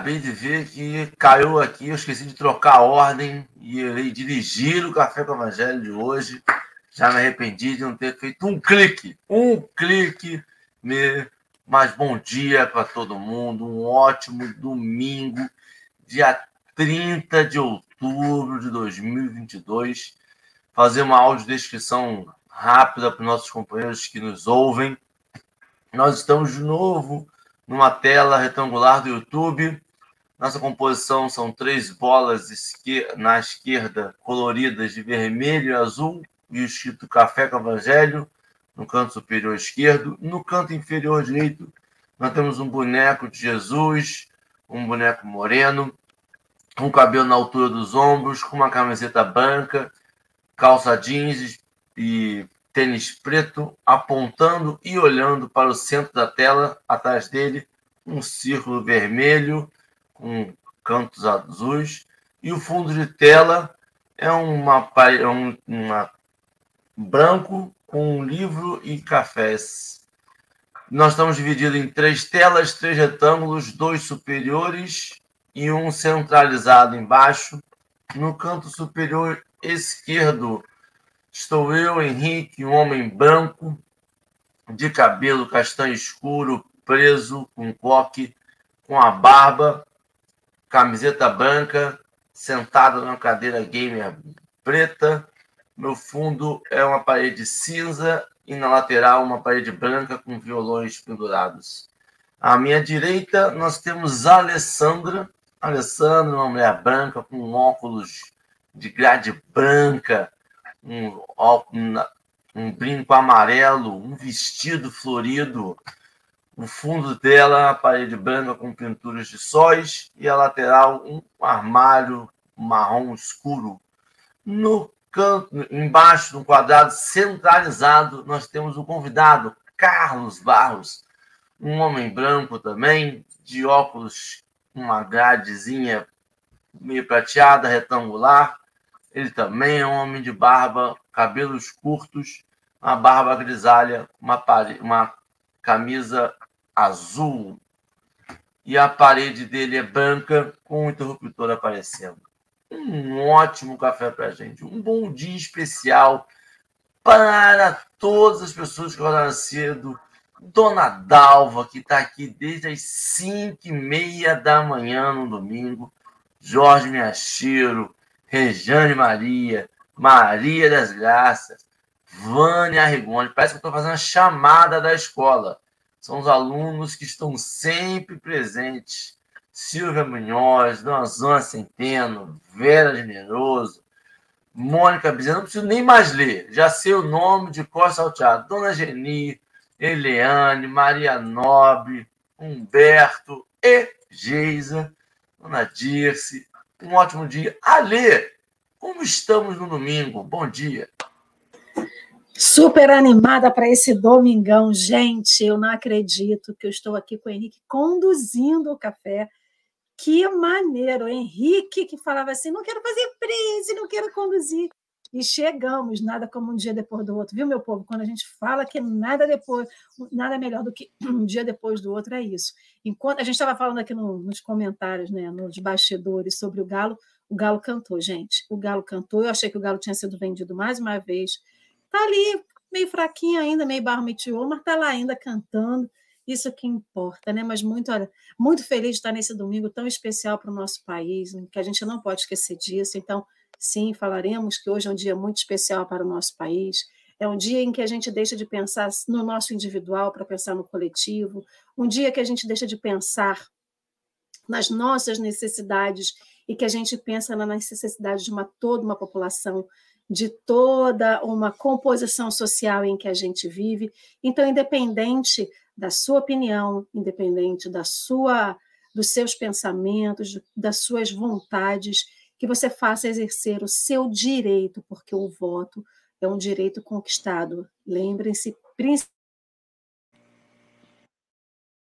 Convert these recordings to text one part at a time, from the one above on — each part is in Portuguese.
Acabei de ver que caiu aqui. Eu esqueci de trocar a ordem e irei dirigir o Café com o Evangelho de hoje. Já me arrependi de não ter feito um clique. Um clique. Mas bom dia para todo mundo. Um ótimo domingo, dia 30 de outubro de 2022. Fazer uma audiodescrição rápida para os nossos companheiros que nos ouvem. Nós estamos de novo numa tela retangular do YouTube. Nossa composição são três bolas na esquerda coloridas de vermelho e azul e o escrito Café com Evangelho no canto superior esquerdo. No canto inferior direito, nós temos um boneco de Jesus, um boneco moreno, com cabelo na altura dos ombros, com uma camiseta branca, calça jeans e tênis preto, apontando e olhando para o centro da tela, atrás dele, um círculo vermelho com cantos azuis, e o fundo de tela é uma, é um uma, branco com um livro e cafés. Nós estamos divididos em três telas, três retângulos, dois superiores e um centralizado embaixo. No canto superior esquerdo Estou eu, Henrique, um homem branco, de cabelo castanho escuro, preso, com coque, com a barba, camiseta branca, sentado numa cadeira gamer preta. Meu fundo é uma parede cinza e na lateral uma parede branca com violões pendurados. À minha direita, nós temos a Alessandra. Alessandra, uma mulher branca com óculos de grade branca, um, um, um brinco amarelo, um vestido florido. O fundo dela, a parede branca com pinturas de sóis e a lateral, um armário marrom escuro. No canto, embaixo, no quadrado centralizado, nós temos o convidado, Carlos Barros, um homem branco também, de óculos, uma gradezinha meio prateada, retangular, ele também é um homem de barba, cabelos curtos, uma barba grisalha, uma, pare... uma camisa azul. E a parede dele é branca, com um interruptor aparecendo. Um ótimo café para gente. Um bom dia especial para todas as pessoas que acordaram cedo. Dona Dalva, que está aqui desde as 5 e meia da manhã no domingo. Jorge Miachiro, Rejane Maria, Maria das Graças, Vânia Arregone. Parece que eu estou fazendo a chamada da escola. São os alunos que estão sempre presentes. Silvia Munhoz, Dona Zona Centeno, Vera Generoso, Mônica Bezerra, não preciso nem mais ler, já sei o nome de cor salteado. Dona Geni, Eliane, Maria Nobre, Humberto e Geisa, Dona Dirce, um ótimo dia. Alê, como estamos no domingo? Bom dia. Super animada para esse domingão. Gente, eu não acredito que eu estou aqui com o Henrique conduzindo o café. Que maneiro! Henrique que falava assim: não quero fazer prece, não quero conduzir. E chegamos, nada como um dia depois do outro, viu, meu povo? Quando a gente fala que nada depois, nada melhor do que um dia depois do outro, é isso. Enquanto a gente estava falando aqui no, nos comentários, né, nos bastidores sobre o Galo, o Galo cantou, gente. O Galo cantou. Eu achei que o Galo tinha sido vendido mais uma vez. Tá ali, meio fraquinho ainda, meio barro meteor, mas tá lá ainda cantando. Isso que importa, né? Mas muito, olha, muito feliz de estar nesse domingo tão especial para o nosso país, que a gente não pode esquecer disso. Então, Sim, falaremos que hoje é um dia muito especial para o nosso país. É um dia em que a gente deixa de pensar no nosso individual para pensar no coletivo, um dia que a gente deixa de pensar nas nossas necessidades e que a gente pensa na necessidade de uma toda uma população, de toda uma composição social em que a gente vive. Então, independente da sua opinião, independente da sua dos seus pensamentos, das suas vontades, que você faça exercer o seu direito, porque o voto é um direito conquistado. Lembrem-se, principalmente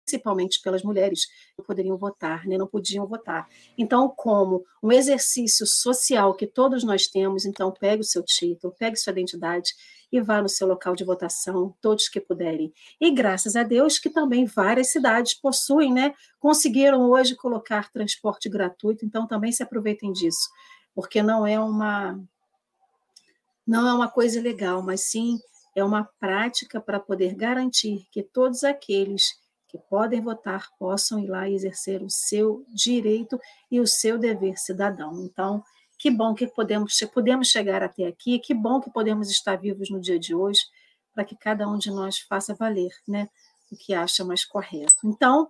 principalmente pelas mulheres, não poderiam votar, né? não podiam votar. Então, como um exercício social que todos nós temos, então pegue o seu título, pegue sua identidade e vá no seu local de votação, todos que puderem. E graças a Deus que também várias cidades possuem, né? Conseguiram hoje colocar transporte gratuito, então também se aproveitem disso, porque não é uma não é uma coisa legal, mas sim é uma prática para poder garantir que todos aqueles que podem votar possam ir lá e exercer o seu direito e o seu dever cidadão. Então, que bom que podemos, podemos chegar até aqui, que bom que podemos estar vivos no dia de hoje, para que cada um de nós faça valer né, o que acha mais correto. Então,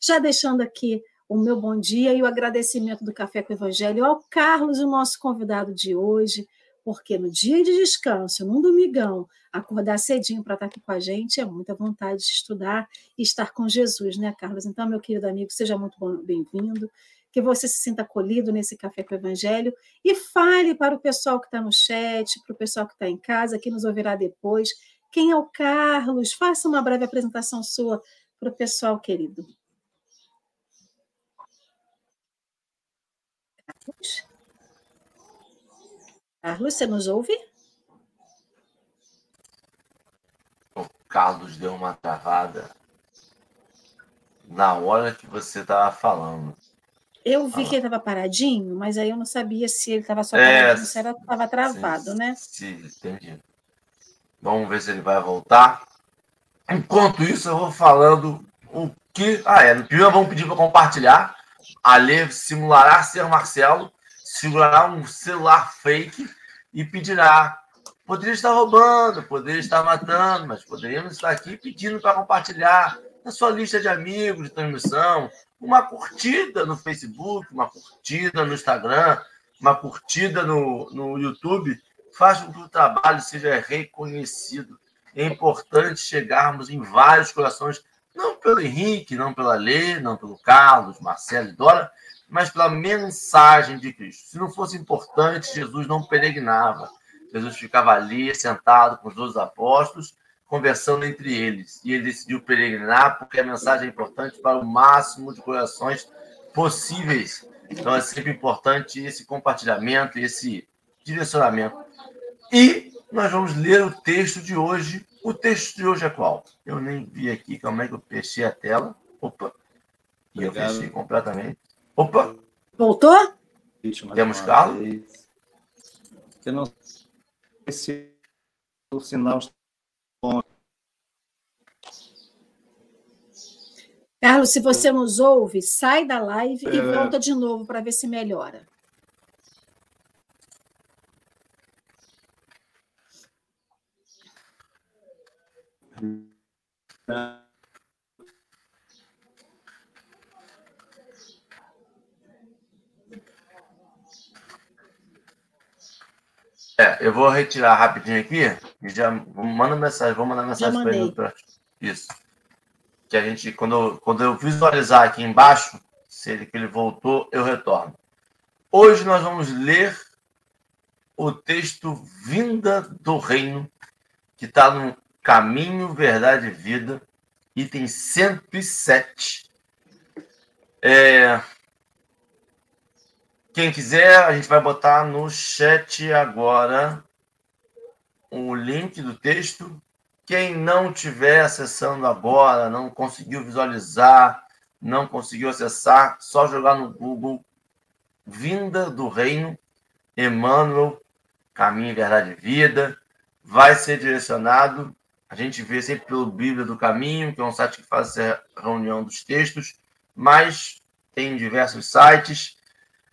já deixando aqui o meu bom dia e o agradecimento do Café com o Evangelho ao Carlos, o nosso convidado de hoje, porque no dia de descanso, num domingão, acordar cedinho para estar aqui com a gente é muita vontade de estudar e estar com Jesus, né, Carlos? Então, meu querido amigo, seja muito bem-vindo, que você se sinta acolhido nesse Café com o Evangelho e fale para o pessoal que está no chat, para o pessoal que está em casa, que nos ouvirá depois, quem é o Carlos? Faça uma breve apresentação sua para o pessoal querido. Carlos? Carlos, você nos ouve? O Carlos deu uma travada na hora que você estava falando. Eu vi ah. que ele estava paradinho, mas aí eu não sabia se ele estava só é, paradinho, é, se estava travado, sim, né? Sim, entendi. Vamos ver se ele vai voltar. Enquanto isso, eu vou falando o que. Ah, é. Primeiro vamos pedir para compartilhar. A Lê simulará ser Marcelo, segurará um celular fake e pedirá. Poderia estar roubando, poderia estar matando, mas poderíamos estar aqui pedindo para compartilhar na sua lista de amigos de transmissão, uma curtida no Facebook, uma curtida no Instagram, uma curtida no, no YouTube, faz com que o trabalho seja reconhecido. É importante chegarmos em vários corações, não pelo Henrique, não pela Lê, não pelo Carlos, Marcelo e Dora, mas pela mensagem de Cristo. Se não fosse importante, Jesus não peregrinava. Jesus ficava ali, sentado com os outros apóstolos, conversando entre eles. E ele decidiu peregrinar porque a mensagem é importante para o máximo de corações possíveis. Então é sempre importante esse compartilhamento, esse direcionamento. E nós vamos ler o texto de hoje. O texto de hoje é qual? Eu nem vi aqui como é que eu fechei a tela. Opa! E eu fechei completamente. Opa! Voltou? Temos Carlos? Eu não sei se o sinal está bom. Carlos, se você nos ouve, sai da live é... e volta de novo para ver se melhora. É... É, eu vou retirar rapidinho aqui e já manda mensagem, vou mandar mensagem para ele. Pra... Isso. Que a gente, quando, quando eu visualizar aqui embaixo, se ele, que ele voltou, eu retorno. Hoje nós vamos ler o texto Vinda do Reino, que está no Caminho, Verdade e Vida, item 107. É, quem quiser, a gente vai botar no chat agora o link do texto. Quem não tiver acessando agora, não conseguiu visualizar, não conseguiu acessar, só jogar no Google Vinda do Reino, Emmanuel, Caminho, Verdade e Vida. Vai ser direcionado. A gente vê sempre pelo Bíblia do Caminho, que é um site que faz essa reunião dos textos, mas tem diversos sites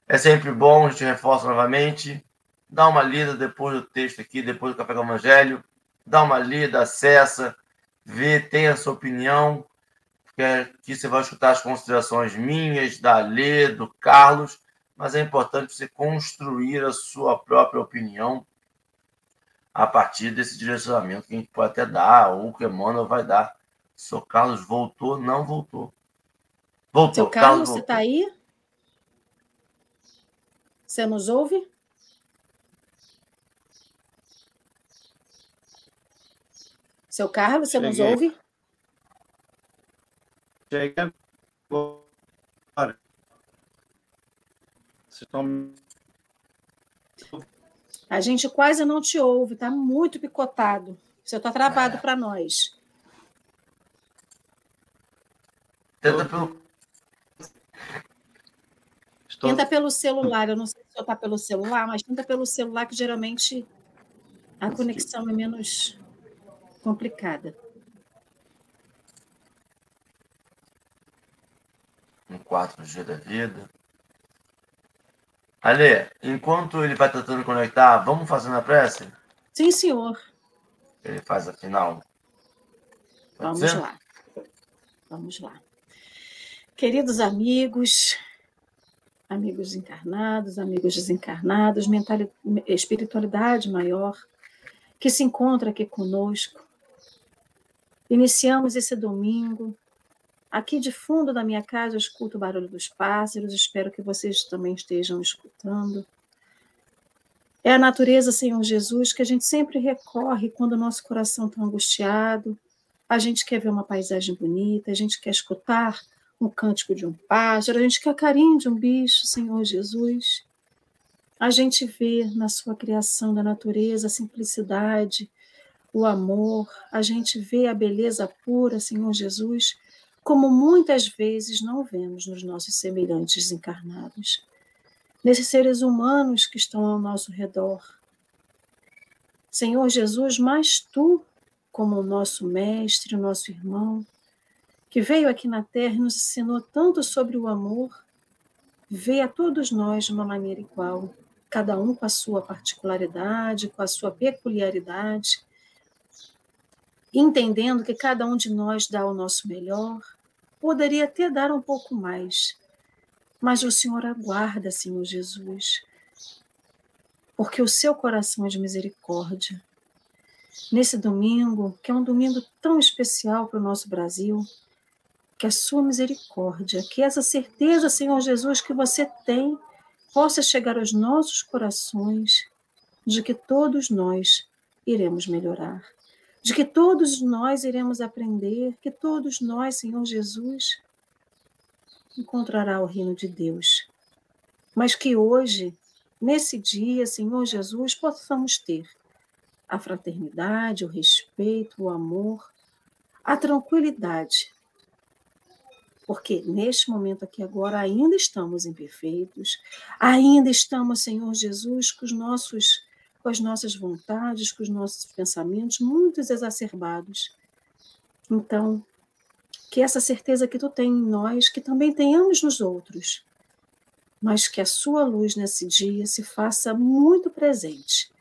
é sempre bom, a gente reforça novamente. Dá uma lida depois do texto aqui, depois do Café com o Evangelho. Dá uma lida, acessa, vê, tem a sua opinião. Que aqui você vai escutar as considerações minhas, da Lê, do Carlos, mas é importante você construir a sua própria opinião a partir desse direcionamento que a gente pode até dar, ou que o Emmanuel vai dar. O Carlos voltou, não voltou. Voltou. Seu Carlos, Carlos você está aí? Você nos ouve? Seu Carlos, você Cheguei. nos ouve? Chega agora. Vocês estão a gente quase não te ouve, está muito picotado. Você está travado é. para nós. Tenta pelo. Estou... Tenta pelo celular. Eu não sei se está pelo celular, mas tenta pelo celular, que geralmente a conexão é menos complicada. Um 4G da vida. Ale, enquanto ele vai tentando conectar, vamos fazendo a prece? Sim, senhor. Ele faz a final. Pode vamos ser? lá. Vamos lá. Queridos amigos, amigos encarnados, amigos desencarnados, espiritualidade maior, que se encontra aqui conosco. Iniciamos esse domingo Aqui de fundo da minha casa eu escuto o barulho dos pássaros, espero que vocês também estejam escutando. É a natureza, Senhor Jesus, que a gente sempre recorre quando o nosso coração está angustiado, a gente quer ver uma paisagem bonita, a gente quer escutar um cântico de um pássaro, a gente quer carinho de um bicho, Senhor Jesus. A gente vê na sua criação da natureza a simplicidade, o amor, a gente vê a beleza pura, Senhor Jesus, como muitas vezes não vemos nos nossos semelhantes encarnados, nesses seres humanos que estão ao nosso redor. Senhor Jesus, mas tu, como o nosso mestre, o nosso irmão, que veio aqui na terra e nos ensinou tanto sobre o amor, vê a todos nós de uma maneira igual, cada um com a sua particularidade, com a sua peculiaridade, entendendo que cada um de nós dá o nosso melhor, poderia até dar um pouco mais, mas o Senhor aguarda, Senhor Jesus, porque o seu coração é de misericórdia. Nesse domingo, que é um domingo tão especial para o nosso Brasil, que a sua misericórdia, que essa certeza, Senhor Jesus, que você tem, possa chegar aos nossos corações de que todos nós iremos melhorar de que todos nós iremos aprender, que todos nós, Senhor Jesus, encontrará o reino de Deus. Mas que hoje, nesse dia, Senhor Jesus, possamos ter a fraternidade, o respeito, o amor, a tranquilidade. Porque neste momento aqui agora ainda estamos imperfeitos, ainda estamos, Senhor Jesus, com os nossos com as nossas vontades, com os nossos pensamentos muitos exacerbados. Então, que essa certeza que tu tem em nós, que também tenhamos nos outros, mas que a sua luz nesse dia se faça muito presente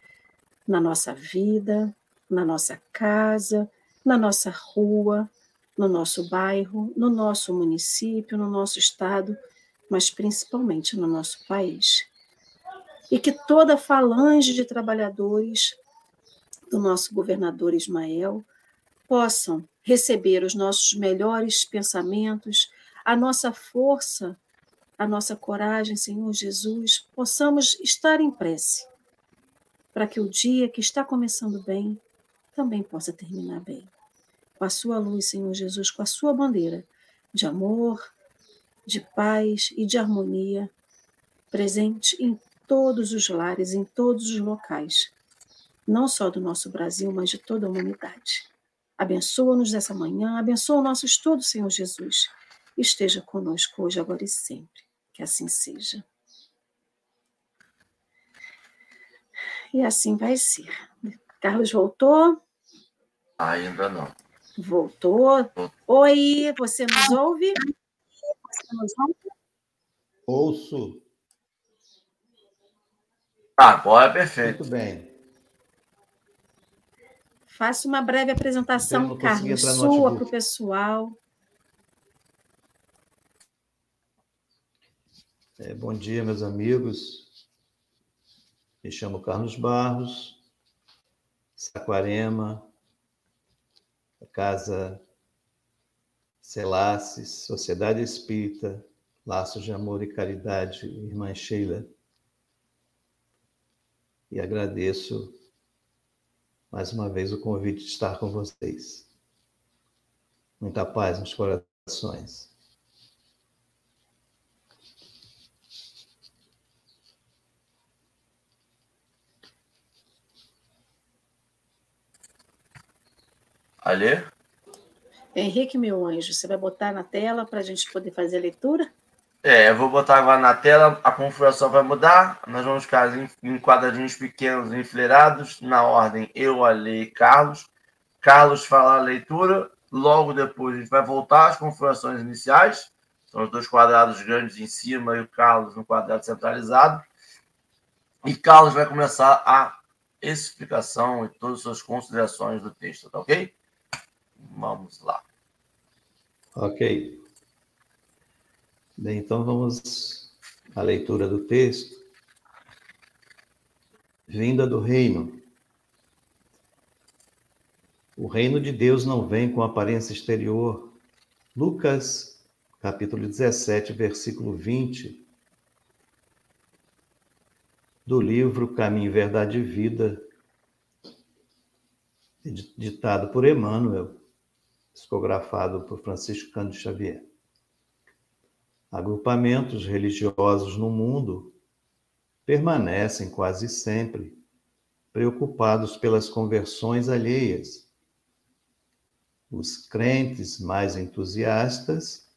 na nossa vida, na nossa casa, na nossa rua, no nosso bairro, no nosso município, no nosso estado, mas principalmente no nosso país e que toda a falange de trabalhadores do nosso governador Ismael possam receber os nossos melhores pensamentos, a nossa força, a nossa coragem, Senhor Jesus, possamos estar em prece, para que o dia que está começando bem também possa terminar bem. Com a sua luz, Senhor Jesus, com a sua bandeira de amor, de paz e de harmonia presente em todos os lares, em todos os locais, não só do nosso Brasil, mas de toda a humanidade. Abençoa-nos nessa manhã, abençoa o nosso estudo, Senhor Jesus. Esteja conosco hoje, agora e sempre. Que assim seja. E assim vai ser. Carlos voltou? Ainda não. Voltou. Oi, você nos ouve? Você nos ouve? Ouço. Agora é perfeito. Muito bem. Faça uma breve apresentação, Carlos, sua para o pessoal. É, bom dia, meus amigos. Me chamo Carlos Barros, Saquarema, Casa Celasses, Sociedade Espírita, Laços de Amor e Caridade, Irmã Sheila e agradeço mais uma vez o convite de estar com vocês. Muita paz nos corações. Alê? Henrique, meu anjo, você vai botar na tela para a gente poder fazer a leitura? É, eu vou botar agora na tela, a configuração vai mudar. Nós vamos ficar em quadradinhos pequenos enfileirados, na ordem eu, Ale e Carlos. Carlos fala a leitura, logo depois a gente vai voltar às configurações iniciais. São os dois quadrados grandes em cima e o Carlos no quadrado centralizado. E Carlos vai começar a explicação e todas as suas considerações do texto, tá ok? Vamos lá. Ok. Bem, então vamos à leitura do texto. Vinda do reino. O reino de Deus não vem com aparência exterior. Lucas, capítulo 17, versículo 20. Do livro Caminho, Verdade e Vida, ditado por Emmanuel psicografado por Francisco Cândido Xavier. Agrupamentos religiosos no mundo permanecem quase sempre preocupados pelas conversões alheias. Os crentes mais entusiastas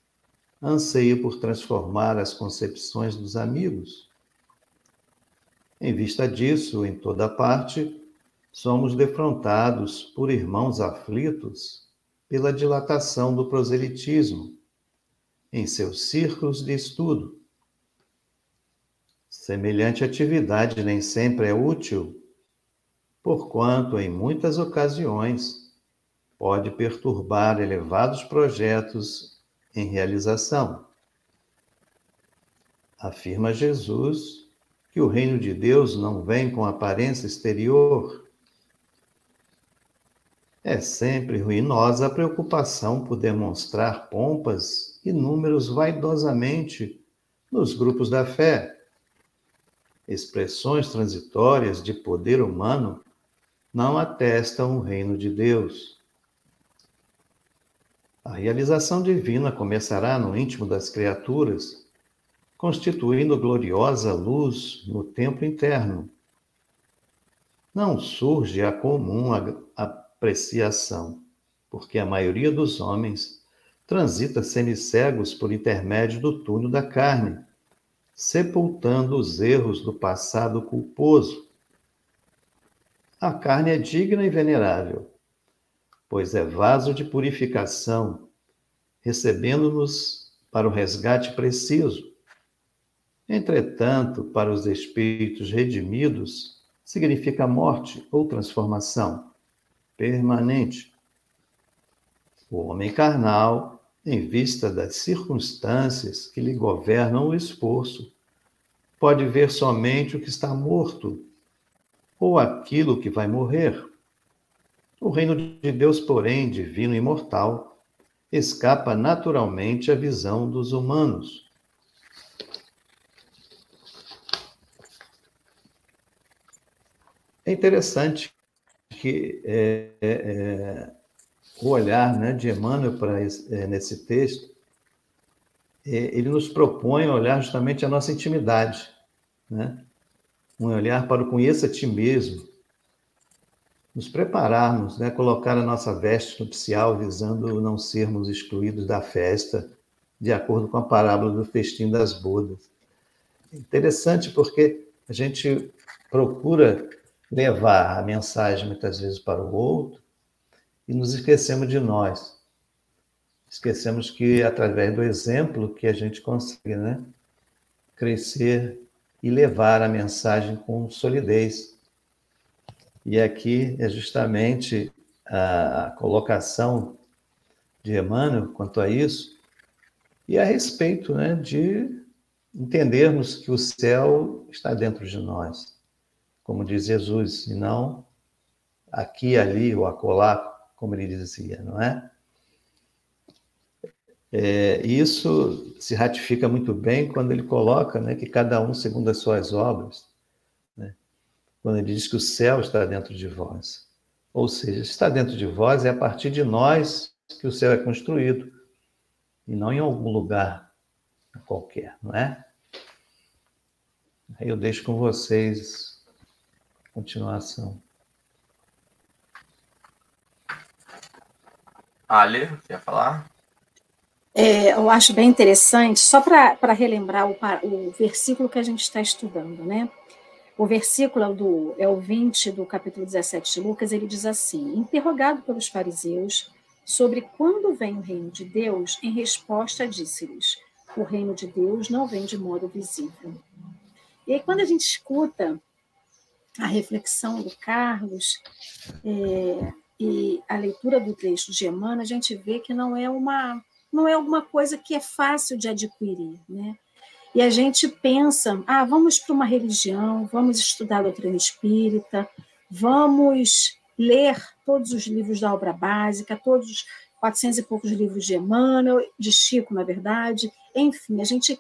anseiam por transformar as concepções dos amigos. Em vista disso, em toda parte, somos defrontados por irmãos aflitos pela dilatação do proselitismo em seus círculos de estudo. Semelhante atividade nem sempre é útil, porquanto, em muitas ocasiões, pode perturbar elevados projetos em realização. Afirma Jesus que o reino de Deus não vem com aparência exterior, é sempre ruinosa a preocupação por demonstrar pompas e números vaidosamente nos grupos da fé. Expressões transitórias de poder humano não atestam o reino de Deus. A realização divina começará no íntimo das criaturas, constituindo gloriosa luz no templo interno. Não surge a comum a apreciação, porque a maioria dos homens transita semicegos por intermédio do túnel da carne, sepultando os erros do passado culposo. A carne é digna e venerável, pois é vaso de purificação, recebendo-nos para o resgate preciso. Entretanto, para os espíritos redimidos, significa morte ou transformação permanente. O homem carnal, em vista das circunstâncias que lhe governam o esforço, pode ver somente o que está morto ou aquilo que vai morrer. O reino de Deus, porém, divino e imortal, escapa naturalmente à visão dos humanos. É interessante que é, é, é, o olhar né, de Emmanuel para é, nesse texto, é, ele nos propõe olhar justamente a nossa intimidade, né? um olhar para o conheça a ti mesmo, nos prepararmos, né, colocar a nossa veste nupcial visando não sermos excluídos da festa, de acordo com a parábola do festim das bodas. Interessante porque a gente procura levar a mensagem muitas vezes para o outro e nos esquecemos de nós. Esquecemos que através do exemplo que a gente consegue, né, crescer e levar a mensagem com solidez. E aqui é justamente a colocação de Emmanuel quanto a isso, e a respeito né, de entendermos que o céu está dentro de nós como diz Jesus, e não aqui, ali ou acolá, como ele dizia, não é? é? Isso se ratifica muito bem quando ele coloca né, que cada um segundo as suas obras, né? quando ele diz que o céu está dentro de vós. Ou seja, está dentro de vós é a partir de nós que o céu é construído. e não em algum lugar qualquer, não é? Aí eu deixo com vocês continuação. Ale, quer falar? É, eu acho bem interessante, só para relembrar o, o versículo que a gente está estudando, né? O versículo do, é o 20 do capítulo 17 de Lucas, ele diz assim: Interrogado pelos fariseus sobre quando vem o reino de Deus, em resposta disse-lhes: O reino de Deus não vem de modo visível. E aí, quando a gente escuta a reflexão do Carlos é, e a leitura do texto de Emmanuel, a gente vê que não é uma não é alguma coisa que é fácil de adquirir, né? E a gente pensa, ah, vamos para uma religião, vamos estudar a doutrina espírita, vamos ler todos os livros da obra básica, todos os 400 e poucos livros de Emmanuel, de Chico, na verdade. Enfim, a gente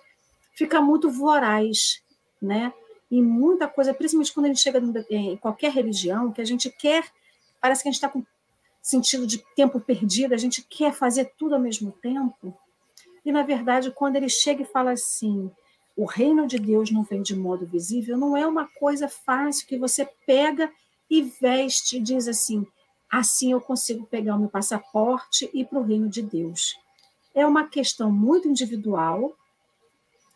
fica muito voraz, né? E muita coisa, principalmente quando a gente chega em qualquer religião, que a gente quer, parece que a gente está com sentido de tempo perdido, a gente quer fazer tudo ao mesmo tempo. E, na verdade, quando ele chega e fala assim, o reino de Deus não vem de modo visível, não é uma coisa fácil que você pega e veste e diz assim: assim eu consigo pegar o meu passaporte e ir para o reino de Deus. É uma questão muito individual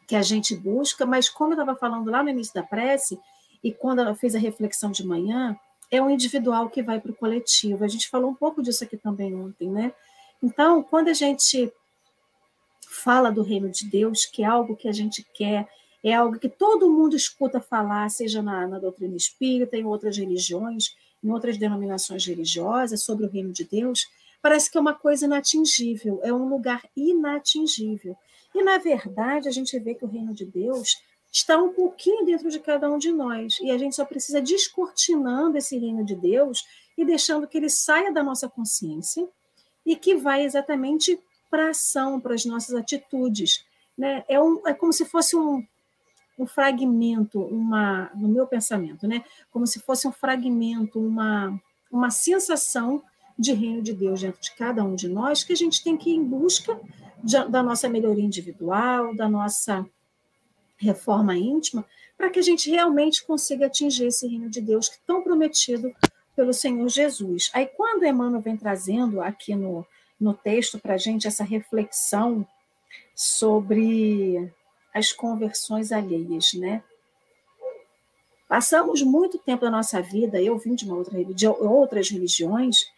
que a gente busca, mas como eu estava falando lá no início da prece, e quando ela fez a reflexão de manhã, é o individual que vai para o coletivo. A gente falou um pouco disso aqui também ontem, né? Então, quando a gente fala do reino de Deus, que é algo que a gente quer, é algo que todo mundo escuta falar, seja na, na doutrina espírita, em outras religiões, em outras denominações religiosas, sobre o reino de Deus, parece que é uma coisa inatingível, é um lugar inatingível. E, na verdade, a gente vê que o reino de Deus está um pouquinho dentro de cada um de nós, e a gente só precisa descortinando esse reino de Deus e deixando que ele saia da nossa consciência e que vai exatamente para a ação, para as nossas atitudes. Né? É, um, é como se fosse um, um fragmento, uma, no meu pensamento, né? como se fosse um fragmento, uma, uma sensação de reino de Deus dentro de cada um de nós, que a gente tem que ir em busca de, da nossa melhoria individual, da nossa reforma íntima, para que a gente realmente consiga atingir esse reino de Deus que é tão prometido pelo Senhor Jesus. Aí, quando Emmanuel vem trazendo aqui no, no texto para a gente essa reflexão sobre as conversões alheias, né? Passamos muito tempo da nossa vida, eu vim de, outra, de outras religiões,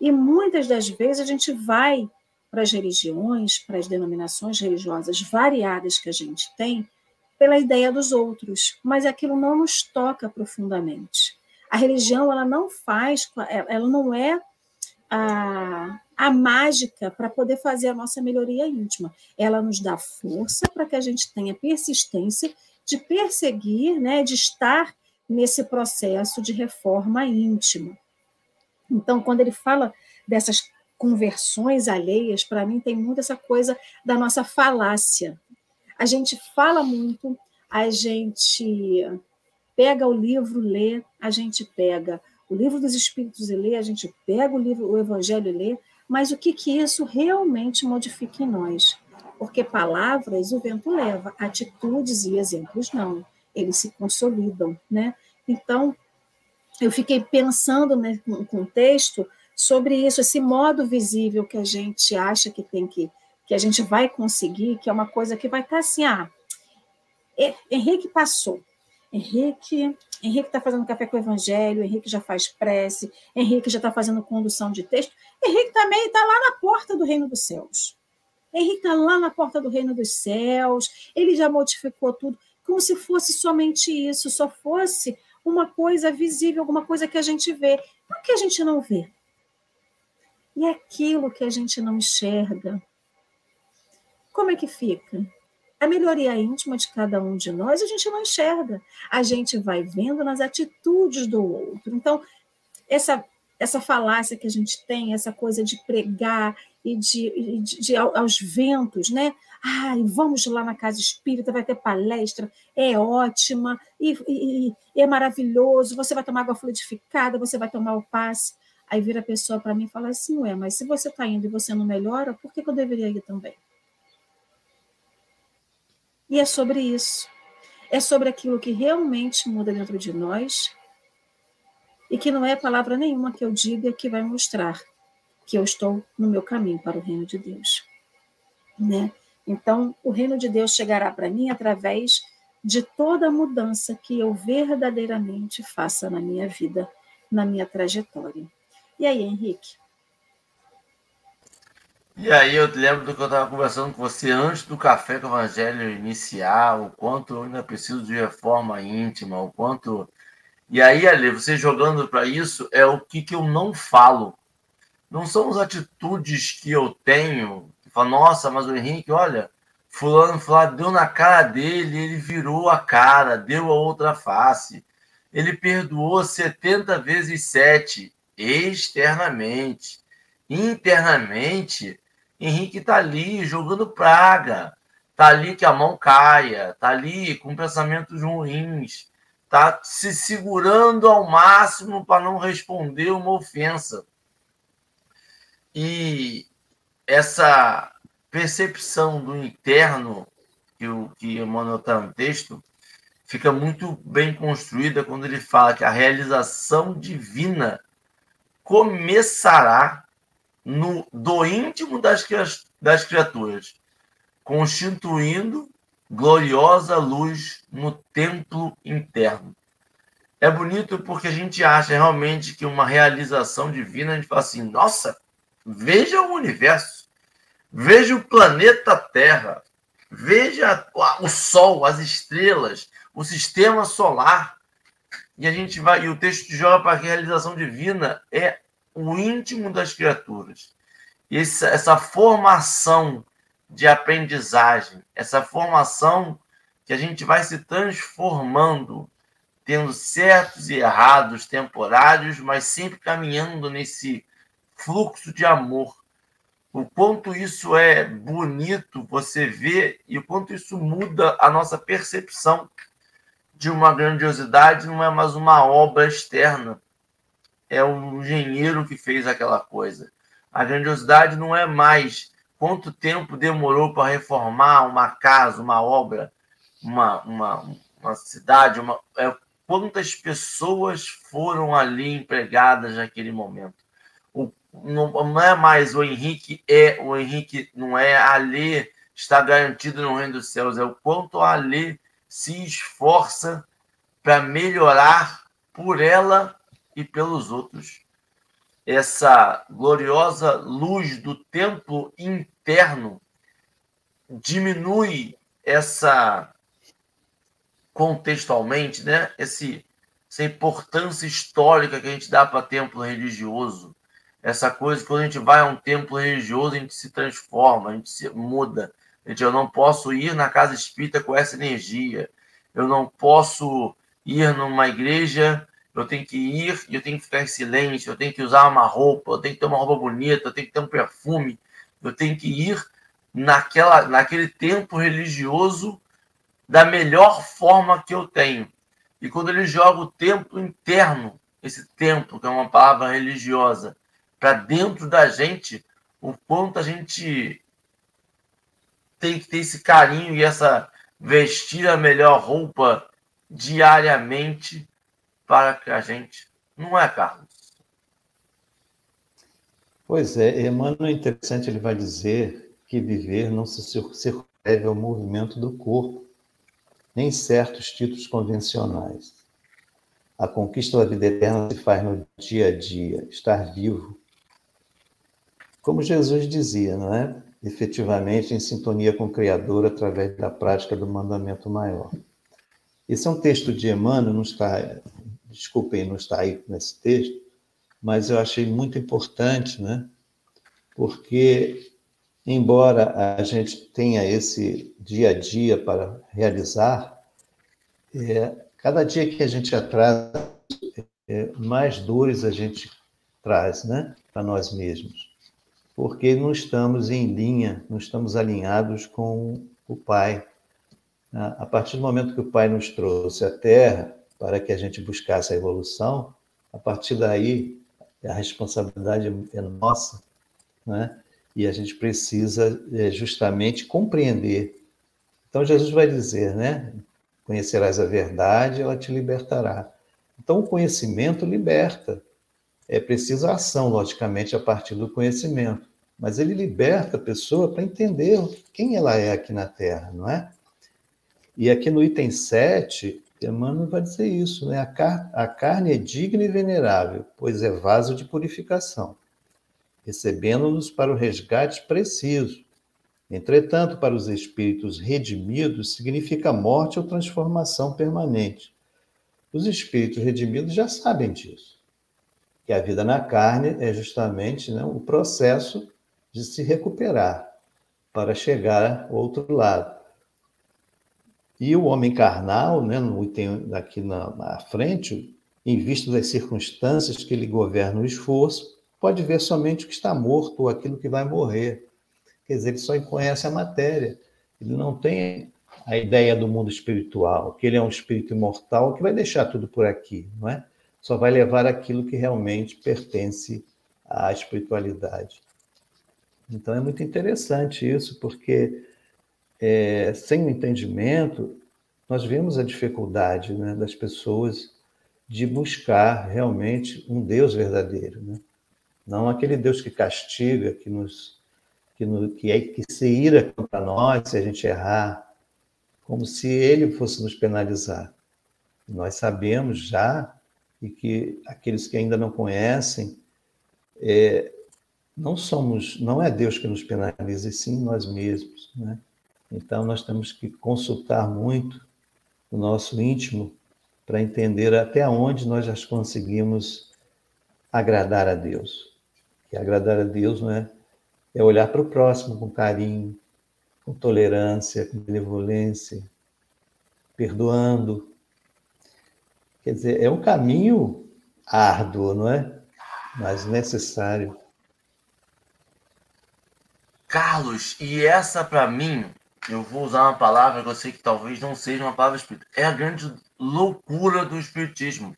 e muitas das vezes a gente vai para as religiões, para as denominações religiosas variadas que a gente tem, pela ideia dos outros, mas aquilo não nos toca profundamente. A religião ela não faz, ela não é a, a mágica para poder fazer a nossa melhoria íntima. Ela nos dá força para que a gente tenha persistência de perseguir, né, de estar nesse processo de reforma íntima. Então, quando ele fala dessas conversões alheias, para mim tem muito essa coisa da nossa falácia. A gente fala muito, a gente pega o livro, lê, a gente pega o livro dos Espíritos e lê, a gente pega o livro, o Evangelho e lê, mas o que, que isso realmente modifica em nós? Porque palavras o vento leva, atitudes e exemplos não, eles se consolidam, né? Então, eu fiquei pensando né, no contexto sobre isso, esse modo visível que a gente acha que tem que, que a gente vai conseguir, que é uma coisa que vai estar assim, ah, Henrique passou, Henrique Henrique está fazendo café com o Evangelho, Henrique já faz prece, Henrique já está fazendo condução de texto. Henrique também está lá na porta do reino dos céus. Henrique está lá na porta do reino dos céus, ele já modificou tudo, como se fosse somente isso, só fosse uma coisa visível, alguma coisa que a gente vê. Por que a gente não vê? E aquilo que a gente não enxerga, como é que fica? A melhoria íntima de cada um de nós a gente não enxerga. A gente vai vendo nas atitudes do outro. Então, essa, essa falácia que a gente tem, essa coisa de pregar e de, de, de aos ventos, né? Ai, vamos lá na casa espírita, vai ter palestra, é ótima, e, e, e é maravilhoso, você vai tomar água fluidificada, você vai tomar o passe. Aí vira a pessoa para mim e fala assim, ué, mas se você está indo e você não melhora, por que, que eu deveria ir também? E é sobre isso. É sobre aquilo que realmente muda dentro de nós e que não é palavra nenhuma que eu diga que vai mostrar que eu estou no meu caminho para o reino de Deus. Né? Então, o reino de Deus chegará para mim através de toda a mudança que eu verdadeiramente faça na minha vida, na minha trajetória. E aí, Henrique? E aí eu lembro do que eu estava conversando com você antes do café com o Evangelho iniciar, o quanto eu ainda preciso de reforma íntima, o quanto. E aí, Ali, você jogando para isso é o que, que eu não falo. Não são as atitudes que eu tenho, que fala, nossa, mas o Henrique, olha, fulano, fulano deu na cara dele, ele virou a cara, deu a outra face. Ele perdoou 70 vezes 7 externamente. Internamente, Henrique está ali jogando praga, está ali que a mão caia, está ali com pensamentos ruins, está se segurando ao máximo para não responder uma ofensa. E essa percepção do interno que o que Emmanuel está no texto fica muito bem construída quando ele fala que a realização divina começará no, do íntimo das, das criaturas, constituindo gloriosa luz no templo interno. É bonito porque a gente acha realmente que uma realização divina, a gente fala assim, nossa, veja o universo, veja o planeta Terra, veja o Sol, as estrelas, o sistema solar. E a gente vai, e o texto joga para a realização divina é o íntimo das criaturas. Essa, essa formação de aprendizagem, essa formação que a gente vai se transformando, tendo certos e errados temporários, mas sempre caminhando nesse fluxo de amor. O quanto isso é bonito você ver e o quanto isso muda a nossa percepção de uma grandiosidade, não é mais uma obra externa, é o engenheiro que fez aquela coisa. A grandiosidade não é mais quanto tempo demorou para reformar uma casa, uma obra, uma, uma, uma cidade, uma, é quantas pessoas foram ali empregadas naquele momento. Não, é mais o Henrique é, o Henrique não é ali está garantido no reino dos céus, é o quanto a Alê se esforça para melhorar por ela e pelos outros. Essa gloriosa luz do templo interno diminui essa contextualmente, né? Esse, essa importância histórica que a gente dá para templo religioso. Essa coisa quando a gente vai a um templo religioso, a gente se transforma, a gente se muda. A gente, eu não posso ir na casa espírita com essa energia. Eu não posso ir numa igreja eu tenho que ir e eu tenho que ficar em silêncio, eu tenho que usar uma roupa, eu tenho que ter uma roupa bonita, eu tenho que ter um perfume, eu tenho que ir naquela, naquele tempo religioso da melhor forma que eu tenho. E quando ele joga o tempo interno, esse tempo, que é uma palavra religiosa, para dentro da gente, o quanto a gente tem que ter esse carinho e essa vestir a melhor roupa diariamente para que a gente. Não é, Carlos? Pois é, Emmanuel é interessante, ele vai dizer que viver não se circunscreve ao movimento do corpo, nem certos títulos convencionais. A conquista da vida eterna se faz no dia a dia, estar vivo. Como Jesus dizia, não é? Efetivamente em sintonia com o Criador através da prática do mandamento maior. Esse é um texto de Emmanuel, não está desculpem não estar aí nesse texto, mas eu achei muito importante, né? Porque, embora a gente tenha esse dia a dia para realizar, é, cada dia que a gente atrasa, é, mais dores a gente traz, né? Para nós mesmos. Porque não estamos em linha, não estamos alinhados com o Pai. A partir do momento que o Pai nos trouxe à Terra, para que a gente buscasse a evolução, a partir daí a responsabilidade é nossa, né? e a gente precisa é, justamente compreender Então Jesus vai dizer, né? Conhecerás a verdade, ela te libertará. Então o conhecimento liberta. É preciso ação, logicamente, a partir do conhecimento. Mas ele liberta a pessoa para entender quem ela é aqui na Terra, não é? E aqui no item 7, Emmanuel vai dizer isso, né? A, car a carne é digna e venerável, pois é vaso de purificação, recebendo-nos para o resgate preciso. Entretanto, para os espíritos redimidos, significa morte ou transformação permanente. Os espíritos redimidos já sabem disso, que a vida na carne é justamente né, o processo de se recuperar para chegar ao outro lado. E o homem carnal, né, no item aqui na, na frente, em vista das circunstâncias que ele governa o esforço, pode ver somente o que está morto ou aquilo que vai morrer. Quer dizer, ele só conhece a matéria. Ele não tem a ideia do mundo espiritual, que ele é um espírito imortal que vai deixar tudo por aqui, não é? Só vai levar aquilo que realmente pertence à espiritualidade. Então é muito interessante isso, porque é, sem o entendimento, nós vemos a dificuldade né, das pessoas de buscar realmente um Deus verdadeiro, né? não aquele Deus que castiga, que nos que, no, que, é, que se ira contra nós se a gente errar, como se ele fosse nos penalizar. Nós sabemos já e que aqueles que ainda não conhecem é, não somos, não é Deus que nos penaliza, e sim nós mesmos, né? Então, nós temos que consultar muito o nosso íntimo para entender até onde nós já conseguimos agradar a Deus. E agradar a Deus não é, é olhar para o próximo com carinho, com tolerância, com benevolência, perdoando. Quer dizer, é um caminho árduo, não é? Mas necessário. Carlos, e essa para mim eu vou usar uma palavra que eu sei que talvez não seja uma palavra espírita. É a grande loucura do espiritismo.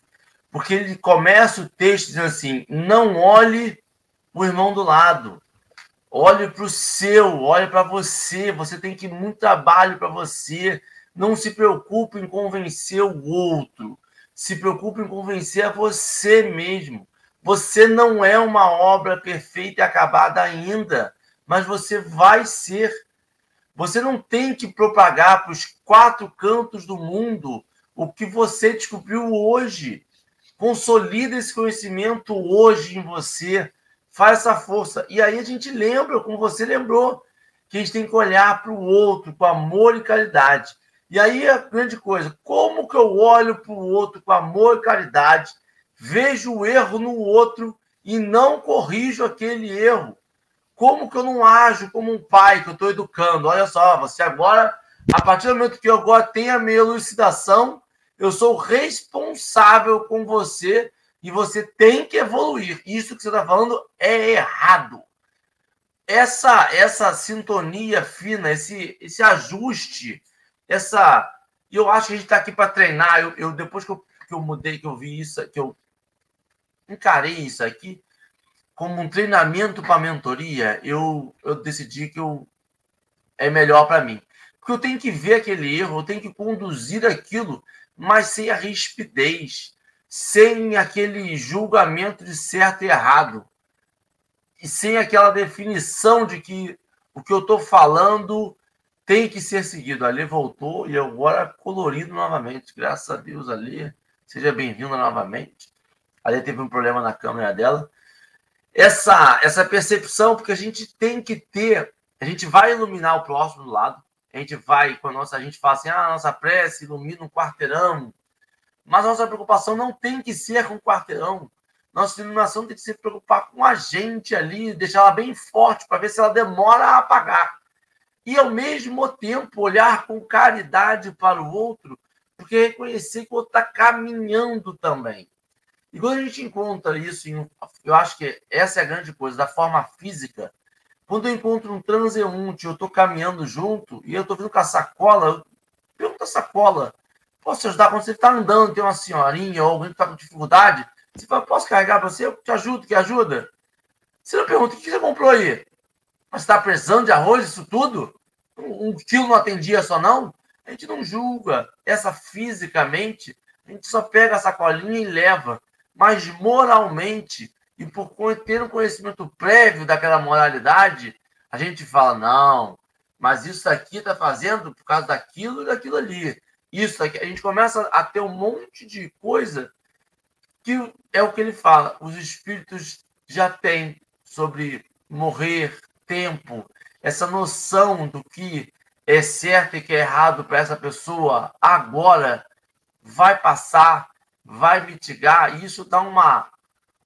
Porque ele começa o texto dizendo assim: não olhe o irmão do lado. Olhe para o seu, olhe para você. Você tem que muito trabalho para você. Não se preocupe em convencer o outro. Se preocupe em convencer a você mesmo. Você não é uma obra perfeita e acabada ainda, mas você vai ser você não tem que propagar para os quatro cantos do mundo o que você descobriu hoje. Consolida esse conhecimento hoje em você. Faz essa força. E aí a gente lembra, como você lembrou, que a gente tem que olhar para o outro com amor e caridade. E aí a grande coisa, como que eu olho para o outro com amor e caridade, vejo o erro no outro e não corrijo aquele erro? Como que eu não ajo como um pai que eu estou educando? Olha só, você agora, a partir do momento que eu agora tenho a minha elucidação, eu sou responsável com você e você tem que evoluir. Isso que você está falando é errado. Essa essa sintonia fina, esse, esse ajuste, essa. E eu acho que a gente está aqui para treinar. Eu, eu, depois que eu, que eu mudei, que eu vi isso, que eu encarei isso aqui, como um treinamento para mentoria, eu, eu decidi que eu, é melhor para mim. Porque eu tenho que ver aquele erro, eu tenho que conduzir aquilo, mas sem a rispidez, sem aquele julgamento de certo e errado, e sem aquela definição de que o que eu estou falando tem que ser seguido. Ali voltou e agora colorido novamente. Graças a Deus, ali. Seja bem-vinda novamente. Ali teve um problema na câmera dela essa, essa percepção, porque a gente tem que ter, a gente vai iluminar o próximo do lado, a gente vai, com a nossa, a gente fala assim, ah, nossa prece ilumina um quarteirão, mas a nossa preocupação não tem que ser com o quarteirão, nossa iluminação tem que se preocupar com a gente ali, deixar ela bem forte, para ver se ela demora a apagar. E, ao mesmo tempo, olhar com caridade para o outro, porque reconhecer que o outro está caminhando também. E quando a gente encontra isso, em, eu acho que essa é a grande coisa, da forma física. Quando eu encontro um transeunte, eu estou caminhando junto e eu estou vindo com a sacola, eu pergunto a sacola, posso ajudar? Quando você está andando, tem uma senhorinha ou alguém que está com dificuldade, você fala, posso carregar para você? Eu te ajudo, que ajuda? Você não pergunta, o que você comprou aí? Mas está precisando de arroz, isso tudo? um fio não atendia só não, a gente não julga. Essa fisicamente, a gente só pega a sacolinha e leva. Mas moralmente, e por ter um conhecimento prévio daquela moralidade, a gente fala, não, mas isso aqui está fazendo por causa daquilo e daquilo ali. Isso aqui, a gente começa a ter um monte de coisa que é o que ele fala. Os espíritos já têm sobre morrer, tempo, essa noção do que é certo e que é errado para essa pessoa agora vai passar, vai mitigar. Isso dá uma,